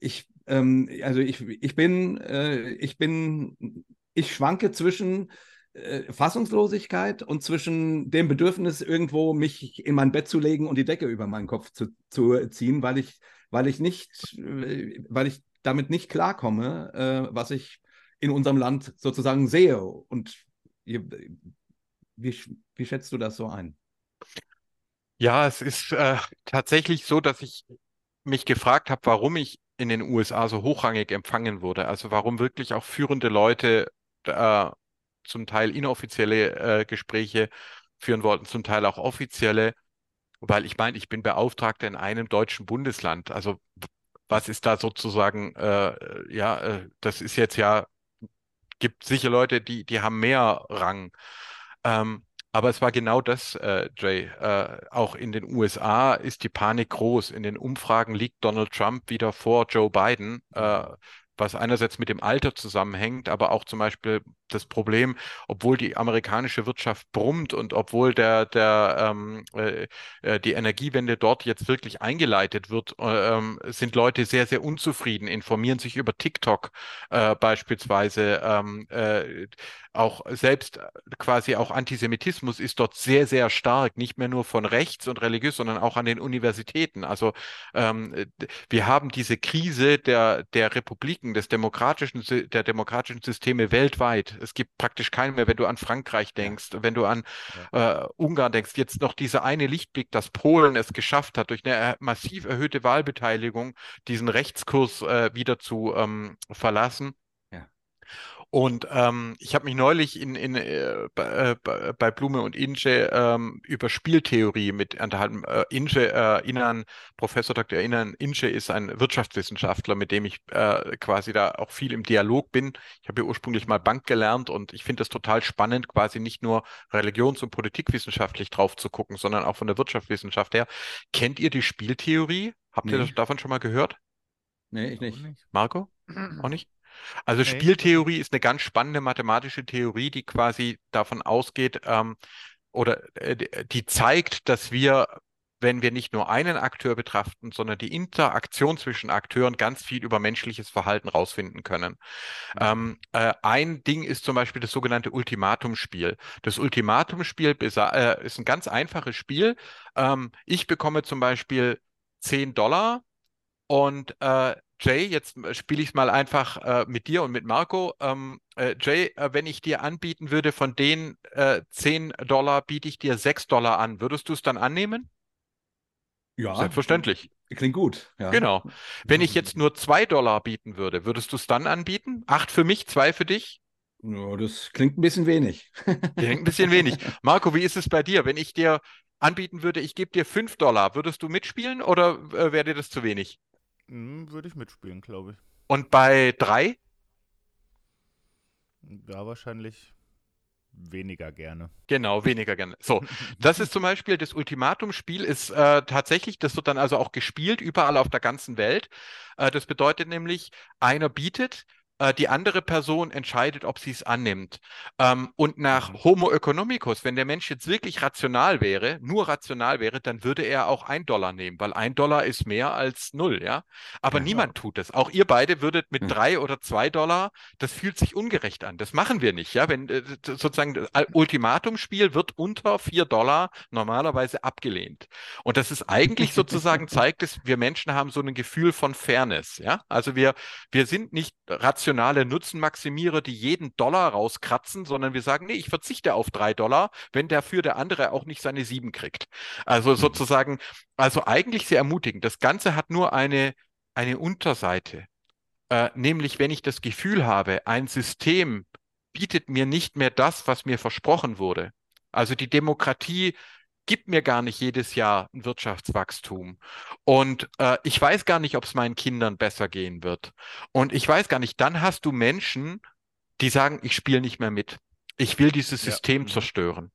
Ich, ähm, also ich, ich bin, äh, ich bin, ich schwanke zwischen äh, Fassungslosigkeit und zwischen dem Bedürfnis, irgendwo mich in mein Bett zu legen und die Decke über meinen Kopf zu, zu ziehen, weil ich, weil ich nicht, äh, weil ich damit nicht klarkomme, äh, was ich in unserem Land sozusagen sehe. Und wie, wie schätzt du das so ein? Ja, es ist äh, tatsächlich so, dass ich mich gefragt habe, warum ich in den USA so hochrangig empfangen wurde. Also warum wirklich auch führende Leute äh, zum Teil inoffizielle äh, Gespräche führen wollten, zum Teil auch offizielle. Weil ich meine, ich bin Beauftragter in einem deutschen Bundesland. Also was ist da sozusagen, äh, ja, äh, das ist jetzt ja, gibt sicher Leute, die, die haben mehr Rang. Ähm, aber es war genau das, äh, Jay. Äh, auch in den USA ist die Panik groß. In den Umfragen liegt Donald Trump wieder vor Joe Biden. Äh, was einerseits mit dem Alter zusammenhängt, aber auch zum Beispiel das Problem, obwohl die amerikanische Wirtschaft brummt und obwohl der, der, ähm, äh, äh die Energiewende dort jetzt wirklich eingeleitet wird, äh, ähm, sind Leute sehr, sehr unzufrieden, informieren sich über TikTok äh, beispielsweise. Ähm, äh, auch selbst quasi auch Antisemitismus ist dort sehr, sehr stark, nicht mehr nur von rechts und religiös, sondern auch an den Universitäten. Also ähm, wir haben diese Krise der, der Republiken, des demokratischen, der demokratischen Systeme weltweit es gibt praktisch keinen mehr, wenn du an Frankreich denkst, ja. wenn du an ja. äh, Ungarn denkst. Jetzt noch dieser eine Lichtblick, dass Polen es geschafft hat, durch eine massiv erhöhte Wahlbeteiligung diesen Rechtskurs äh, wieder zu ähm, verlassen. Und ähm, ich habe mich neulich in, in, äh, bei, äh, bei Blume und Inge ähm, über Spieltheorie mit unterhalten. Äh, Inge, äh, Inan, Professor Dr. Inan Inge ist ein Wirtschaftswissenschaftler, mit dem ich äh, quasi da auch viel im Dialog bin. Ich habe ja ursprünglich mal Bank gelernt und ich finde das total spannend, quasi nicht nur religions- und politikwissenschaftlich drauf zu gucken, sondern auch von der Wirtschaftswissenschaft her. Kennt ihr die Spieltheorie? Habt nee. ihr das davon schon mal gehört? Nee, ich nicht. Marco? Auch nicht? Also okay. Spieltheorie ist eine ganz spannende mathematische Theorie, die quasi davon ausgeht ähm, oder äh, die zeigt, dass wir, wenn wir nicht nur einen Akteur betrachten, sondern die Interaktion zwischen Akteuren ganz viel über menschliches Verhalten rausfinden können. Mhm. Ähm, äh, ein Ding ist zum Beispiel das sogenannte Ultimatumspiel. Das Ultimatumspiel äh, ist ein ganz einfaches Spiel. Ähm, ich bekomme zum Beispiel 10 Dollar und äh, Jay, jetzt äh, spiele ich es mal einfach äh, mit dir und mit Marco. Ähm, äh, Jay, äh, wenn ich dir anbieten würde, von den äh, 10 Dollar biete ich dir 6 Dollar an, würdest du es dann annehmen? Ja. Selbstverständlich. Klingt gut. Ja. Genau. Wenn ich jetzt nur 2 Dollar bieten würde, würdest du es dann anbieten? 8 für mich, 2 für dich? Ja, das klingt ein bisschen wenig. Klingt ein bisschen wenig. Marco, wie ist es bei dir? Wenn ich dir anbieten würde, ich gebe dir 5 Dollar, würdest du mitspielen oder äh, wäre dir das zu wenig? Hm, würde ich mitspielen, glaube ich. Und bei drei? Ja, wahrscheinlich weniger gerne. Genau, weniger gerne. So, das ist zum Beispiel das Ultimatumspiel, ist äh, tatsächlich, das wird dann also auch gespielt, überall auf der ganzen Welt. Äh, das bedeutet nämlich, einer bietet äh, die andere Person entscheidet, ob sie es annimmt. Ähm, und nach mhm. Homo economicus, wenn der Mensch jetzt wirklich rational wäre, nur rational wäre, dann würde er auch ein Dollar nehmen, weil ein Dollar ist mehr als null, ja. Aber ja, niemand ja. tut das. Auch ihr beide würdet mit ja. drei oder zwei Dollar, das fühlt sich ungerecht an. Das machen wir nicht, ja. Wenn äh, sozusagen das Ultimatumspiel wird unter vier Dollar normalerweise abgelehnt. Und das ist eigentlich sozusagen zeigt es, wir Menschen haben so ein Gefühl von Fairness, ja. Also wir, wir sind nicht rational rationale Nutzenmaximierer, die jeden Dollar rauskratzen, sondern wir sagen, nee, ich verzichte auf drei Dollar, wenn dafür der andere auch nicht seine sieben kriegt. Also mhm. sozusagen, also eigentlich sehr ermutigend. Das Ganze hat nur eine, eine Unterseite. Äh, nämlich, wenn ich das Gefühl habe, ein System bietet mir nicht mehr das, was mir versprochen wurde. Also die Demokratie gibt mir gar nicht jedes Jahr ein Wirtschaftswachstum. Und äh, ich weiß gar nicht, ob es meinen Kindern besser gehen wird. Und ich weiß gar nicht, dann hast du Menschen, die sagen, ich spiele nicht mehr mit. Ich will dieses System ja. Mhm. zerstören.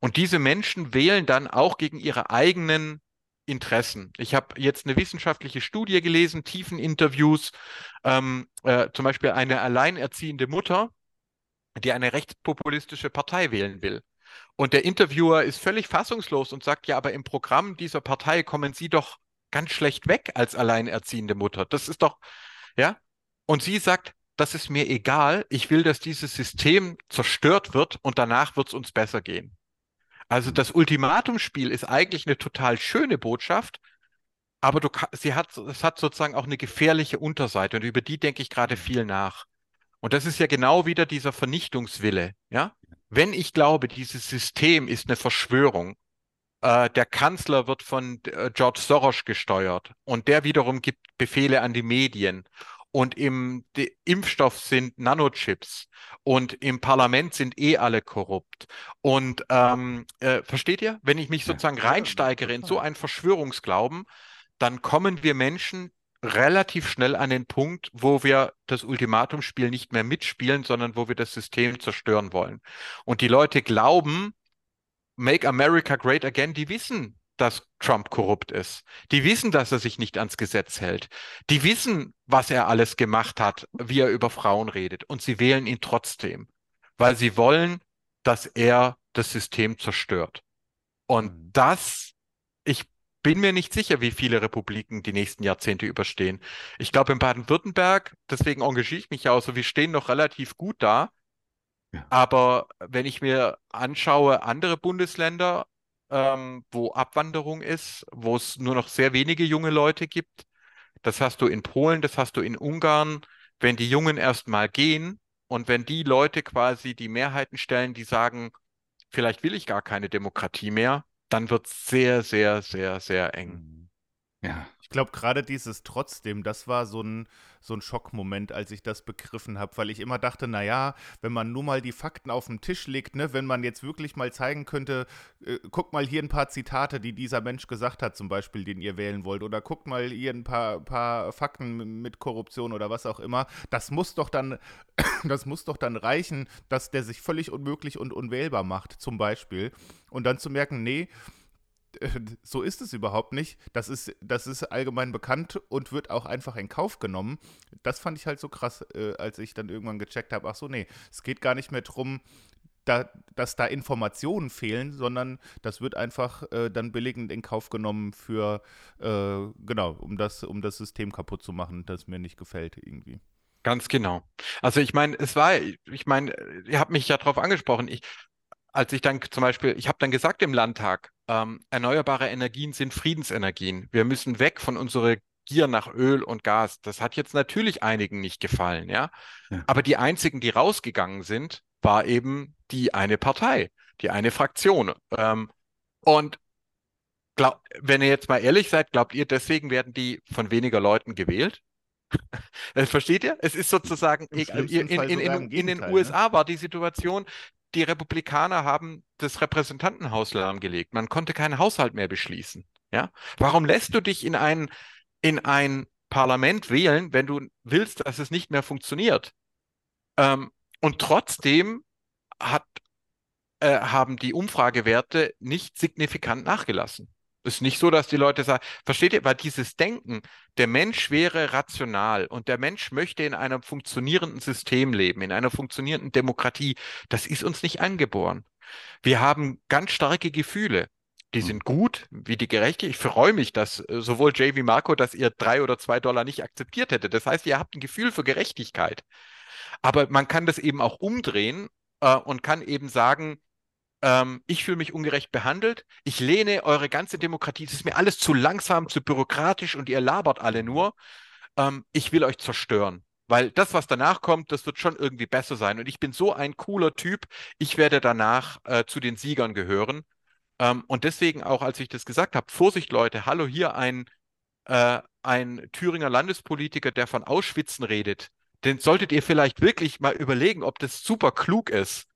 Und diese Menschen wählen dann auch gegen ihre eigenen Interessen. Ich habe jetzt eine wissenschaftliche Studie gelesen, tiefen Interviews, ähm, äh, zum Beispiel eine alleinerziehende Mutter, die eine rechtspopulistische Partei wählen will. Und der Interviewer ist völlig fassungslos und sagt, ja, aber im Programm dieser Partei kommen Sie doch ganz schlecht weg als alleinerziehende Mutter. Das ist doch, ja. Und sie sagt, das ist mir egal. Ich will, dass dieses System zerstört wird und danach wird es uns besser gehen. Also das Ultimatumspiel ist eigentlich eine total schöne Botschaft, aber du, sie hat, es hat sozusagen auch eine gefährliche Unterseite und über die denke ich gerade viel nach. Und das ist ja genau wieder dieser Vernichtungswille, ja. Wenn ich glaube, dieses System ist eine Verschwörung, äh, der Kanzler wird von äh, George Soros gesteuert und der wiederum gibt Befehle an die Medien und im Impfstoff sind Nanochips und im Parlament sind eh alle korrupt. Und ähm, äh, versteht ihr? Wenn ich mich sozusagen reinsteigere in so einen Verschwörungsglauben, dann kommen wir Menschen relativ schnell an den Punkt, wo wir das Ultimatumspiel nicht mehr mitspielen, sondern wo wir das System zerstören wollen. Und die Leute glauben, Make America Great Again, die wissen, dass Trump korrupt ist. Die wissen, dass er sich nicht ans Gesetz hält. Die wissen, was er alles gemacht hat, wie er über Frauen redet. Und sie wählen ihn trotzdem, weil sie wollen, dass er das System zerstört. Und mhm. das, ich bin mir nicht sicher, wie viele Republiken die nächsten Jahrzehnte überstehen. Ich glaube, in Baden-Württemberg, deswegen engagiere ich mich ja auch so, wir stehen noch relativ gut da. Ja. Aber wenn ich mir anschaue, andere Bundesländer, ähm, wo Abwanderung ist, wo es nur noch sehr wenige junge Leute gibt, das hast du in Polen, das hast du in Ungarn. Wenn die Jungen erstmal gehen und wenn die Leute quasi die Mehrheiten stellen, die sagen, vielleicht will ich gar keine Demokratie mehr, dann wird es sehr, sehr, sehr, sehr eng. Mhm. Ja. Ich glaube, gerade dieses trotzdem, das war so ein, so ein Schockmoment, als ich das begriffen habe, weil ich immer dachte, naja, wenn man nur mal die Fakten auf den Tisch legt, ne, wenn man jetzt wirklich mal zeigen könnte, äh, guck mal hier ein paar Zitate, die dieser Mensch gesagt hat, zum Beispiel, den ihr wählen wollt, oder guckt mal hier ein paar, paar Fakten mit Korruption oder was auch immer, das muss doch dann, das muss doch dann reichen, dass der sich völlig unmöglich und unwählbar macht, zum Beispiel. Und dann zu merken, nee, so ist es überhaupt nicht. Das ist, das ist allgemein bekannt und wird auch einfach in Kauf genommen. Das fand ich halt so krass, äh, als ich dann irgendwann gecheckt habe, ach so, nee, es geht gar nicht mehr darum, da, dass da Informationen fehlen, sondern das wird einfach äh, dann billigend in Kauf genommen für, äh, genau, um das, um das System kaputt zu machen, das mir nicht gefällt irgendwie. Ganz genau. Also ich meine, es war, ich meine, ihr habt mich ja darauf angesprochen, ich, als ich dann zum Beispiel, ich habe dann gesagt im Landtag, ähm, erneuerbare Energien sind Friedensenergien. Wir müssen weg von unserer Gier nach Öl und Gas. Das hat jetzt natürlich einigen nicht gefallen, ja. ja. Aber die einzigen, die rausgegangen sind, war eben die eine Partei, die eine Fraktion. Ähm, und glaub, wenn ihr jetzt mal ehrlich seid, glaubt ihr, deswegen werden die von weniger Leuten gewählt? Versteht ihr? Es ist sozusagen, in, in, in, in, den USA ne? war die Situation, die Republikaner haben das Repräsentantenhaus lahmgelegt. Man konnte keinen Haushalt mehr beschließen. Ja? Warum lässt du dich in ein, in ein Parlament wählen, wenn du willst, dass es nicht mehr funktioniert? Ähm, und trotzdem hat, äh, haben die Umfragewerte nicht signifikant nachgelassen. Ist nicht so, dass die Leute sagen, versteht ihr, weil dieses Denken, der Mensch wäre rational und der Mensch möchte in einem funktionierenden System leben, in einer funktionierenden Demokratie, das ist uns nicht angeboren. Wir haben ganz starke Gefühle. Die hm. sind gut, wie die Gerechtigkeit. Ich freue mich, dass äh, sowohl Jay wie Marco, dass ihr drei oder zwei Dollar nicht akzeptiert hättet. Das heißt, ihr habt ein Gefühl für Gerechtigkeit. Aber man kann das eben auch umdrehen äh, und kann eben sagen, ähm, ich fühle mich ungerecht behandelt, ich lehne eure ganze Demokratie, es ist mir alles zu langsam, zu bürokratisch und ihr labert alle nur. Ähm, ich will euch zerstören. Weil das, was danach kommt, das wird schon irgendwie besser sein. Und ich bin so ein cooler Typ, ich werde danach äh, zu den Siegern gehören. Ähm, und deswegen auch, als ich das gesagt habe, Vorsicht Leute, hallo, hier ein, äh, ein Thüringer Landespolitiker, der von Auschwitzen redet. Den solltet ihr vielleicht wirklich mal überlegen, ob das super klug ist,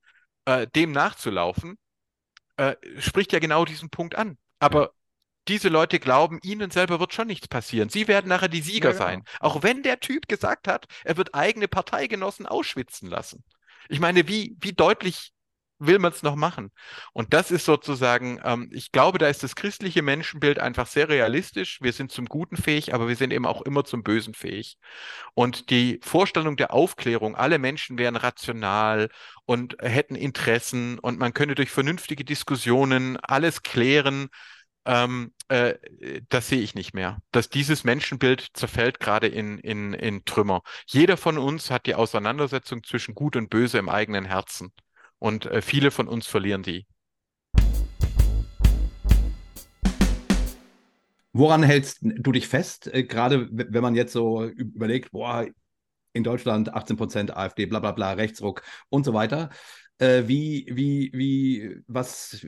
äh, dem nachzulaufen. Äh, spricht ja genau diesen Punkt an. Aber diese Leute glauben, ihnen selber wird schon nichts passieren. Sie werden nachher die Sieger ja, genau. sein. Auch wenn der Typ gesagt hat, er wird eigene Parteigenossen ausschwitzen lassen. Ich meine, wie, wie deutlich will man es noch machen? Und das ist sozusagen, ähm, ich glaube, da ist das christliche Menschenbild einfach sehr realistisch. Wir sind zum Guten fähig, aber wir sind eben auch immer zum Bösen fähig. Und die Vorstellung der Aufklärung, alle Menschen wären rational und hätten Interessen und man könne durch vernünftige Diskussionen alles klären, ähm, äh, das sehe ich nicht mehr. Dass dieses Menschenbild zerfällt gerade in, in, in Trümmer. Jeder von uns hat die Auseinandersetzung zwischen Gut und Böse im eigenen Herzen. Und äh, viele von uns verlieren die. Woran hältst du dich fest, äh, gerade wenn man jetzt so überlegt, boah, in Deutschland 18 Prozent AfD, bla bla bla, Rechtsruck und so weiter. Äh, wie, wie, wie, was,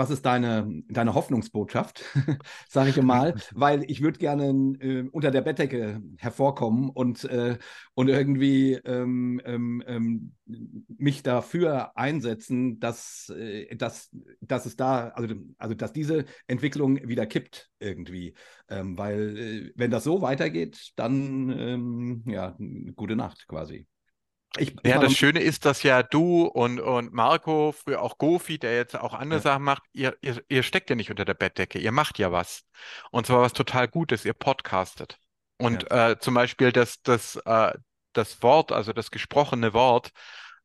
was ist deine, deine Hoffnungsbotschaft, sage ich mal, weil ich würde gerne äh, unter der Bettdecke hervorkommen und, äh, und irgendwie ähm, ähm, ähm mich dafür einsetzen, dass, äh, dass, dass es da, also, also dass diese Entwicklung wieder kippt irgendwie. Ähm, weil äh, wenn das so weitergeht, dann ähm, ja, gute Nacht quasi. Ich, ja, das Schöne ist, dass ja du und, und Marco, früher auch Gofi, der jetzt auch andere ja. Sachen macht, ihr, ihr, ihr steckt ja nicht unter der Bettdecke, ihr macht ja was. Und zwar was total Gutes, ihr podcastet. Und ja. äh, zum Beispiel das, das, äh, das Wort, also das gesprochene Wort,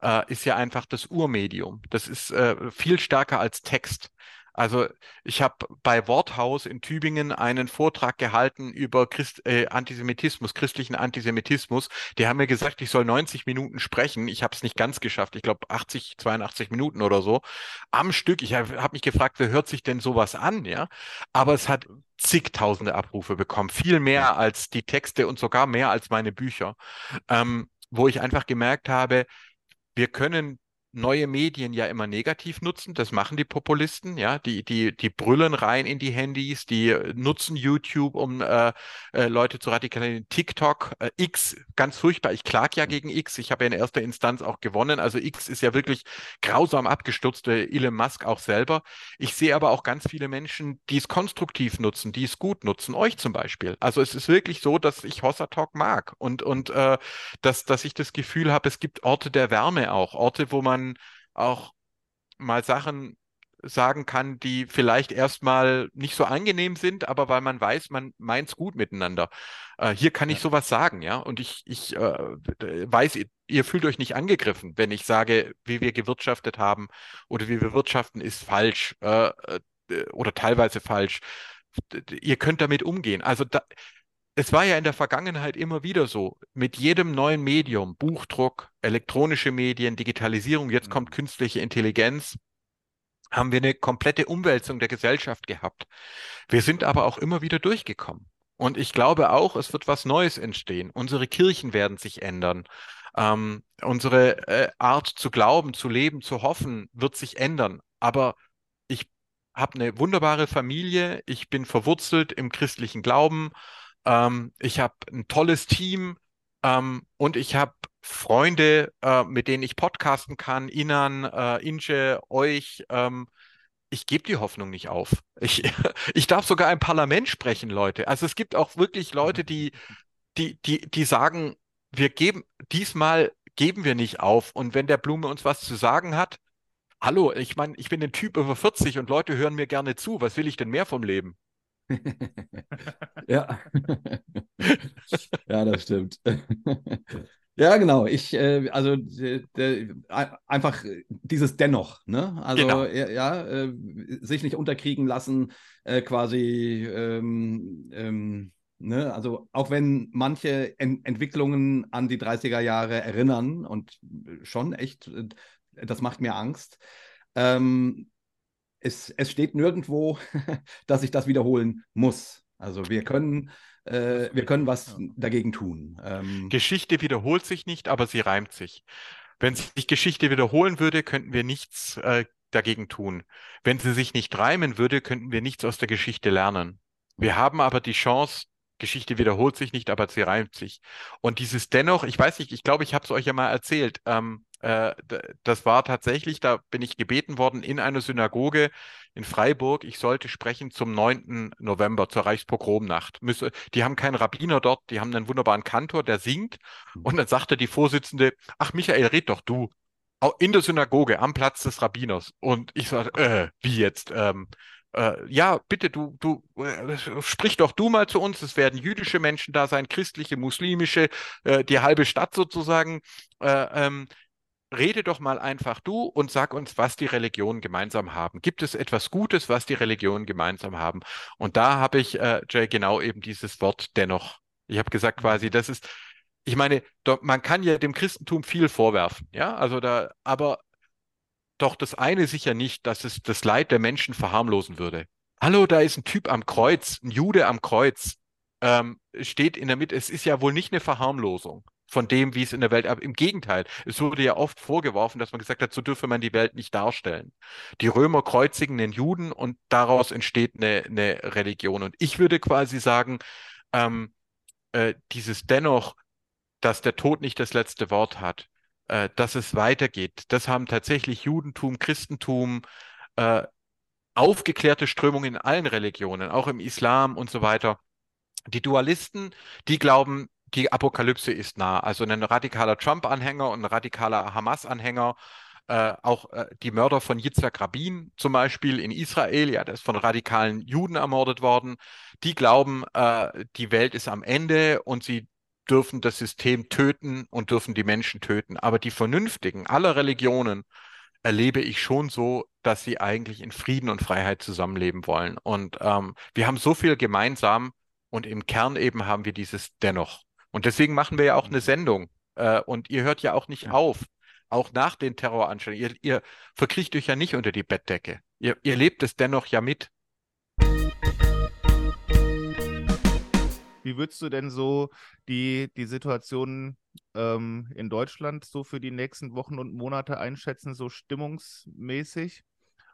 äh, ist ja einfach das Urmedium. Das ist äh, viel stärker als Text. Also ich habe bei Worthaus in Tübingen einen Vortrag gehalten über Christ, äh, Antisemitismus, christlichen Antisemitismus. Die haben mir gesagt, ich soll 90 Minuten sprechen. Ich habe es nicht ganz geschafft. Ich glaube 80, 82 Minuten oder so am Stück. Ich habe hab mich gefragt, wer hört sich denn sowas an? Ja, aber es hat zigtausende Abrufe bekommen, viel mehr als die Texte und sogar mehr als meine Bücher, ähm, wo ich einfach gemerkt habe, wir können neue Medien ja immer negativ nutzen. Das machen die Populisten, ja. Die, die, die brüllen rein in die Handys, die äh, nutzen YouTube, um äh, äh, Leute zu radikalisieren. TikTok, äh, X, ganz furchtbar. Ich klage ja gegen X. Ich habe ja in erster Instanz auch gewonnen. Also X ist ja wirklich grausam abgestürzt, Elon Musk auch selber. Ich sehe aber auch ganz viele Menschen, die es konstruktiv nutzen, die es gut nutzen. Euch zum Beispiel. Also es ist wirklich so, dass ich Hossa Talk mag und, und äh, dass, dass ich das Gefühl habe, es gibt Orte der Wärme auch, Orte, wo man auch mal Sachen sagen kann, die vielleicht erstmal nicht so angenehm sind, aber weil man weiß, man meint es gut miteinander. Äh, hier kann ich sowas sagen, ja. Und ich, ich äh, weiß, ihr, ihr, fühlt euch nicht angegriffen, wenn ich sage, wie wir gewirtschaftet haben oder wie wir wirtschaften, ist falsch äh, äh oder teilweise falsch. Ihr könnt damit umgehen. Also da, es war ja in der Vergangenheit immer wieder so, mit jedem neuen Medium, Buchdruck, elektronische Medien, Digitalisierung, jetzt kommt mhm. künstliche Intelligenz, haben wir eine komplette Umwälzung der Gesellschaft gehabt. Wir sind aber auch immer wieder durchgekommen. Und ich glaube auch, es wird was Neues entstehen. Unsere Kirchen werden sich ändern. Ähm, unsere äh, Art zu glauben, zu leben, zu hoffen, wird sich ändern. Aber ich habe eine wunderbare Familie. Ich bin verwurzelt im christlichen Glauben. Ähm, ich habe ein tolles Team ähm, und ich habe Freunde, äh, mit denen ich podcasten kann, Inan, äh, Inge, euch. Ähm, ich gebe die Hoffnung nicht auf. Ich, ich darf sogar im Parlament sprechen, Leute. Also es gibt auch wirklich Leute, die, die, die, die sagen, wir geben, diesmal geben wir nicht auf. Und wenn der Blume uns was zu sagen hat, Hallo, ich meine, ich bin ein Typ über 40 und Leute hören mir gerne zu. Was will ich denn mehr vom Leben? ja. ja, das stimmt. Ja, genau. Ich, äh, also äh, einfach dieses Dennoch, ne? Also Genau. ja, äh, sich nicht unterkriegen lassen, äh, quasi, ähm, ähm, ne? Also auch wenn manche en Entwicklungen an die 30er Jahre erinnern und schon echt, äh, das macht mir Angst. Ähm, es, es steht nirgendwo, dass ich das wiederholen muss. Also wir können, äh, wir können was dagegen tun. Ähm, Geschichte wiederholt sich nicht, aber sie reimt sich. Wenn sich Geschichte wiederholen würde, könnten wir nichts äh, dagegen tun. Wenn sie sich nicht reimen würde, könnten wir nichts aus der Geschichte lernen. Wir haben aber die Chance, Geschichte wiederholt sich nicht, aber sie reimt sich. Und dieses dennoch, ich weiß nicht, ich glaube, ich habe es euch ja mal erzählt. Ähm, äh, das war tatsächlich, da bin ich gebeten worden in einer Synagoge in Freiburg. Ich sollte sprechen zum 9. November, zur Reichspogromnacht. Müsse, die haben keinen Rabbiner dort, die haben einen wunderbaren Kantor, der singt. Und dann sagte die Vorsitzende, ach Michael, red doch du. In der Synagoge, am Platz des Rabbiners. Und ich sagte, äh, wie jetzt? Ähm, äh, ja, bitte, du, du, äh, sprich doch du mal zu uns. Es werden jüdische Menschen da sein, christliche, muslimische, äh, die halbe Stadt sozusagen. Äh, ähm, rede doch mal einfach du und sag uns, was die Religionen gemeinsam haben. Gibt es etwas Gutes, was die Religionen gemeinsam haben? Und da habe ich, äh, Jay, genau eben dieses Wort dennoch. Ich habe gesagt quasi, das ist, ich meine, doch, man kann ja dem Christentum viel vorwerfen, ja, also da, aber doch das eine sicher nicht, dass es das Leid der Menschen verharmlosen würde. Hallo, da ist ein Typ am Kreuz, ein Jude am Kreuz, ähm, steht in der Mitte. Es ist ja wohl nicht eine Verharmlosung von dem, wie es in der Welt, aber im Gegenteil, es wurde ja oft vorgeworfen, dass man gesagt hat, so dürfe man die Welt nicht darstellen. Die Römer kreuzigen den Juden und daraus entsteht eine, eine Religion. Und ich würde quasi sagen, ähm, äh, dieses dennoch, dass der Tod nicht das letzte Wort hat, äh, dass es weitergeht. Das haben tatsächlich Judentum, Christentum, äh, aufgeklärte Strömungen in allen Religionen, auch im Islam und so weiter. Die Dualisten, die glauben, die Apokalypse ist nah. Also ein radikaler Trump-Anhänger und ein radikaler Hamas-Anhänger, äh, auch äh, die Mörder von Yitzhak Rabin zum Beispiel in Israel, ja, der ist von radikalen Juden ermordet worden. Die glauben, äh, die Welt ist am Ende und sie dürfen das System töten und dürfen die Menschen töten. Aber die Vernünftigen aller Religionen erlebe ich schon so, dass sie eigentlich in Frieden und Freiheit zusammenleben wollen. Und ähm, wir haben so viel gemeinsam und im Kern eben haben wir dieses dennoch. Und deswegen machen wir ja auch eine Sendung. Äh, und ihr hört ja auch nicht Ja. auf, auch nach den Terroranschlägen. Ihr, ihr verkriecht euch ja nicht unter die Bettdecke. Ihr, ihr lebt es dennoch ja mit. Wie würdest du denn so die, die Situation ähm, in Deutschland so für die nächsten Wochen und Monate einschätzen, so stimmungsmäßig?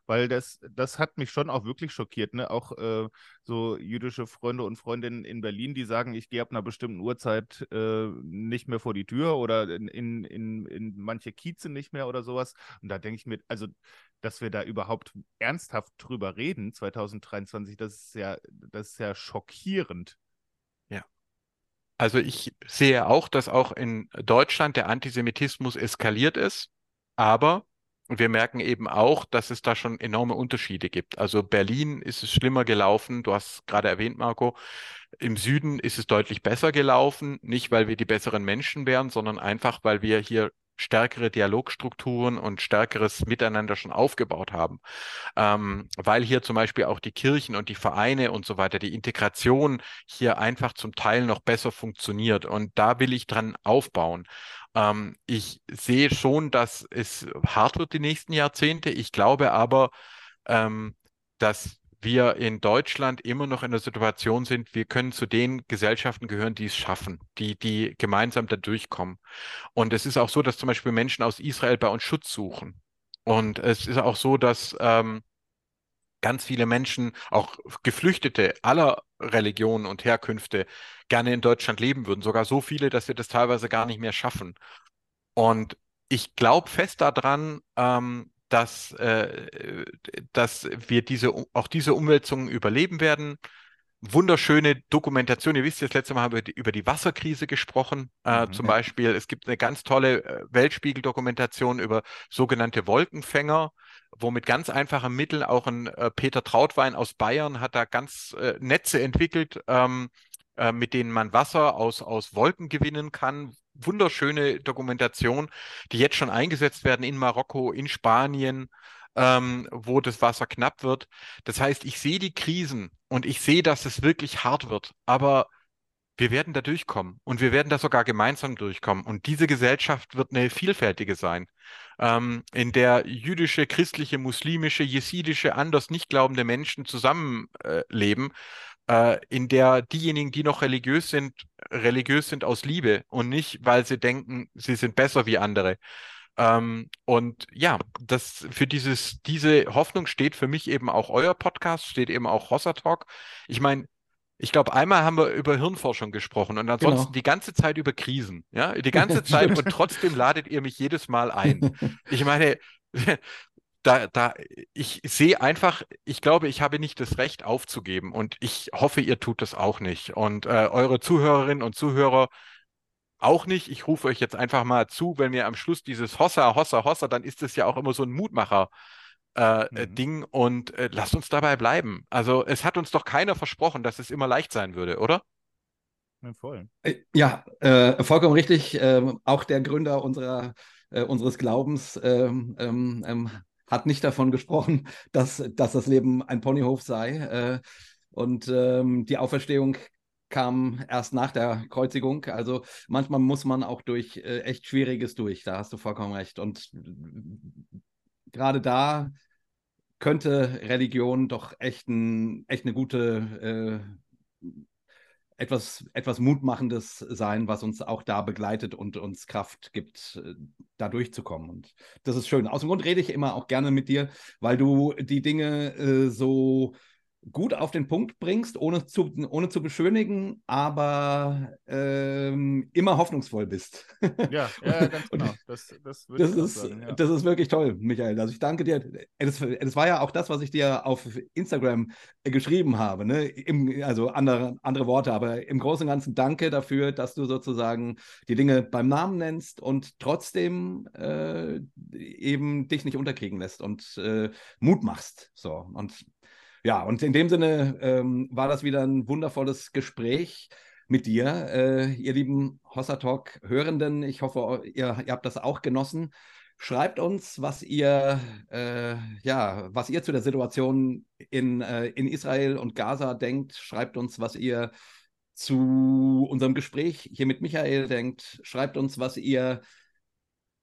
Weil das, das hat mich schon auch wirklich schockiert, ne? Auch äh, so jüdische Freunde und Freundinnen in Berlin, die sagen, ich gehe ab einer bestimmten Uhrzeit äh, nicht mehr vor die Tür oder in, in, in, manche Kieze nicht mehr oder sowas. Und da denke ich mir, also, dass wir da überhaupt ernsthaft drüber reden, 2023, das ist ja, das ist ja schockierend. Also ich sehe auch, dass auch in Deutschland der Antisemitismus eskaliert ist, aber wir merken eben auch, dass es da schon enorme Unterschiede gibt. Also Berlin ist es schlimmer gelaufen, du hast gerade erwähnt, Marco. Im Süden ist es deutlich besser gelaufen, nicht weil wir die besseren Menschen wären, sondern einfach, weil wir hier stärkere Dialogstrukturen und stärkeres Miteinander schon aufgebaut haben. Ähm, weil hier zum Beispiel auch die Kirchen und die Vereine und so weiter, die Integration hier einfach zum Teil noch besser funktioniert. Und da will ich dran aufbauen. Ähm, ich sehe schon, dass es hart wird die nächsten Jahrzehnte. Ich glaube aber, ähm, dass wir in Deutschland immer noch in der Situation sind, wir können zu den Gesellschaften gehören, die es schaffen, die, die gemeinsam da durchkommen. Und es ist auch so, dass zum Beispiel Menschen aus Israel bei uns Schutz suchen. Und es ist auch so, dass ähm, ganz viele Menschen, auch Geflüchtete aller Religionen und Herkünfte, gerne in Deutschland leben würden. Sogar so viele, dass wir das teilweise gar nicht mehr schaffen. Und ich glaube fest daran, ähm, dass, äh, dass wir diese, auch diese Umwälzungen überleben werden. Wunderschöne Dokumentation. Ihr wisst, das letzte Mal haben wir über die Wasserkrise gesprochen. Äh, mhm, zum. Beispiel, es gibt eine ganz tolle äh, Weltspiegel-Dokumentation über sogenannte Wolkenfänger, wo mit ganz einfachen Mitteln auch ein äh, Peter Trautwein aus Bayern hat da ganz äh, Netze entwickelt, ähm, äh, mit denen man Wasser aus, aus Wolken gewinnen kann. Wunderschöne Dokumentation, die jetzt schon eingesetzt werden in Marokko, in Spanien ähm, wo das Wasser knapp wird. Das heißt, ich sehe die Krisen und ich sehe, dass es wirklich hart wird, aber wir werden da durchkommen und wir werden da sogar gemeinsam durchkommen. Und diese Gesellschaft wird eine vielfältige sein, ähm, in der jüdische, christliche, muslimische, jesidische, anders nicht glaubende Menschen zusammenleben, äh, äh, in der diejenigen, die noch religiös sind, religiös sind aus Liebe und nicht, weil sie denken, sie sind besser wie andere. Ähm, und ja, das für dieses, diese Hoffnung steht für mich eben auch euer Podcast, steht eben auch Hossa Talk. Ich meine, ich glaube, einmal haben wir über Hirnforschung gesprochen und ansonsten genau. die ganze Zeit über Krisen. Ja, die ganze Zeit und trotzdem ladet ihr mich jedes Mal ein. Ich meine, da, da, ich sehe einfach, ich glaube, ich habe nicht das Recht aufzugeben und ich hoffe, ihr tut das auch nicht. Und äh, eure Zuhörerinnen und Zuhörer auch nicht. Ich rufe euch jetzt einfach mal zu, wenn wir am Schluss dieses Hossa, Hossa, Hossa, dann ist es ja auch immer so ein Mutmacher. Äh, äh, mhm. Ding und äh, lasst uns dabei bleiben. Also es hat uns doch keiner versprochen, dass es immer leicht sein würde, oder? Ja, voll. Äh, ja, äh, vollkommen richtig. Ähm, auch der Gründer unserer, äh, unseres Glaubens ähm, ähm, ähm, hat nicht davon gesprochen, dass, dass das Leben ein Ponyhof sei. und ähm, die Auferstehung kam erst nach der Kreuzigung. Also manchmal muss man auch durch äh, echt Schwieriges durch. Da hast du vollkommen recht. Und gerade da könnte Religion doch echt, ein, echt eine gute, äh, etwas, etwas Mutmachendes sein, was uns auch da begleitet und uns Kraft gibt, äh, da durchzukommen. Und das ist schön. Aus dem Grund rede ich immer auch gerne mit dir, weil du die Dinge äh, so gut auf den Punkt bringst, ohne zu, ohne zu beschönigen, aber ähm, immer hoffnungsvoll bist. Ja, ja ganz genau. Das, das, das ist, sagen, ja. das ist wirklich toll, Michael. Also ich danke dir. Das, das, war ja auch das, was ich dir auf Instagram geschrieben habe. Ne? Im, also andere, andere Worte, aber im Großen und Ganzen danke dafür, dass du sozusagen die Dinge beim Namen nennst und trotzdem äh, eben dich nicht unterkriegen lässt und äh, Mut machst. So. Und ja, und in dem Sinne ähm, war das wieder ein wundervolles Gespräch mit dir, äh, ihr lieben Hossa Talk Hörenden. Ich hoffe, ihr, ihr, habt das auch genossen. Schreibt uns, was ihr, äh, ja, was ihr zu der Situation in, äh, in Israel und Gaza denkt. Schreibt uns, was ihr zu unserem Gespräch hier mit Michael denkt. Schreibt uns, was ihr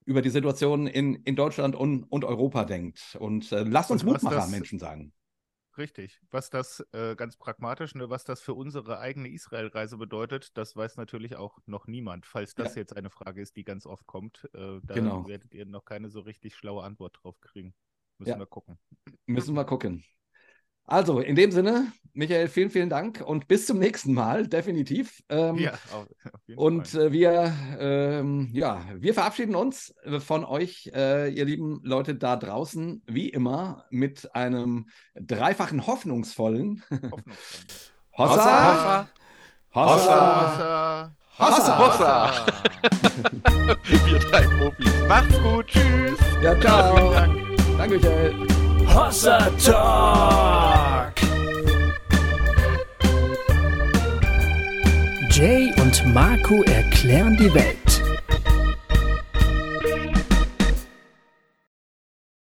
über die Situation in, in Deutschland und, und Europa denkt. Und äh, lasst uns Mutmacher Menschen sagen. Richtig. Was das äh, ganz pragmatisch, ne, was das für unsere eigene Israel-Reise bedeutet, das weiß natürlich auch noch niemand. Falls das ja. jetzt eine Frage ist, die ganz oft kommt, äh, da genau. werdet ihr noch keine so richtig schlaue Antwort drauf kriegen. Müssen ja. wir gucken. Müssen wir gucken. Also, in dem Sinne, Michael, vielen, vielen Dank und bis zum nächsten Mal, definitiv. Ähm, ja, auf, auf und äh, wir, ähm, ja, wir verabschieden uns äh, von euch, äh, ihr lieben Leute da draußen, wie immer, mit einem dreifachen hoffnungsvollen Hossa, Hossa, Hossa, Hossa, Hossa. wir drei Profis. Macht's gut, tschüss. Ja, ciao. Ja, Dank. Danke, Michael. Hossa Talk. Jay und Marco erklären die Welt.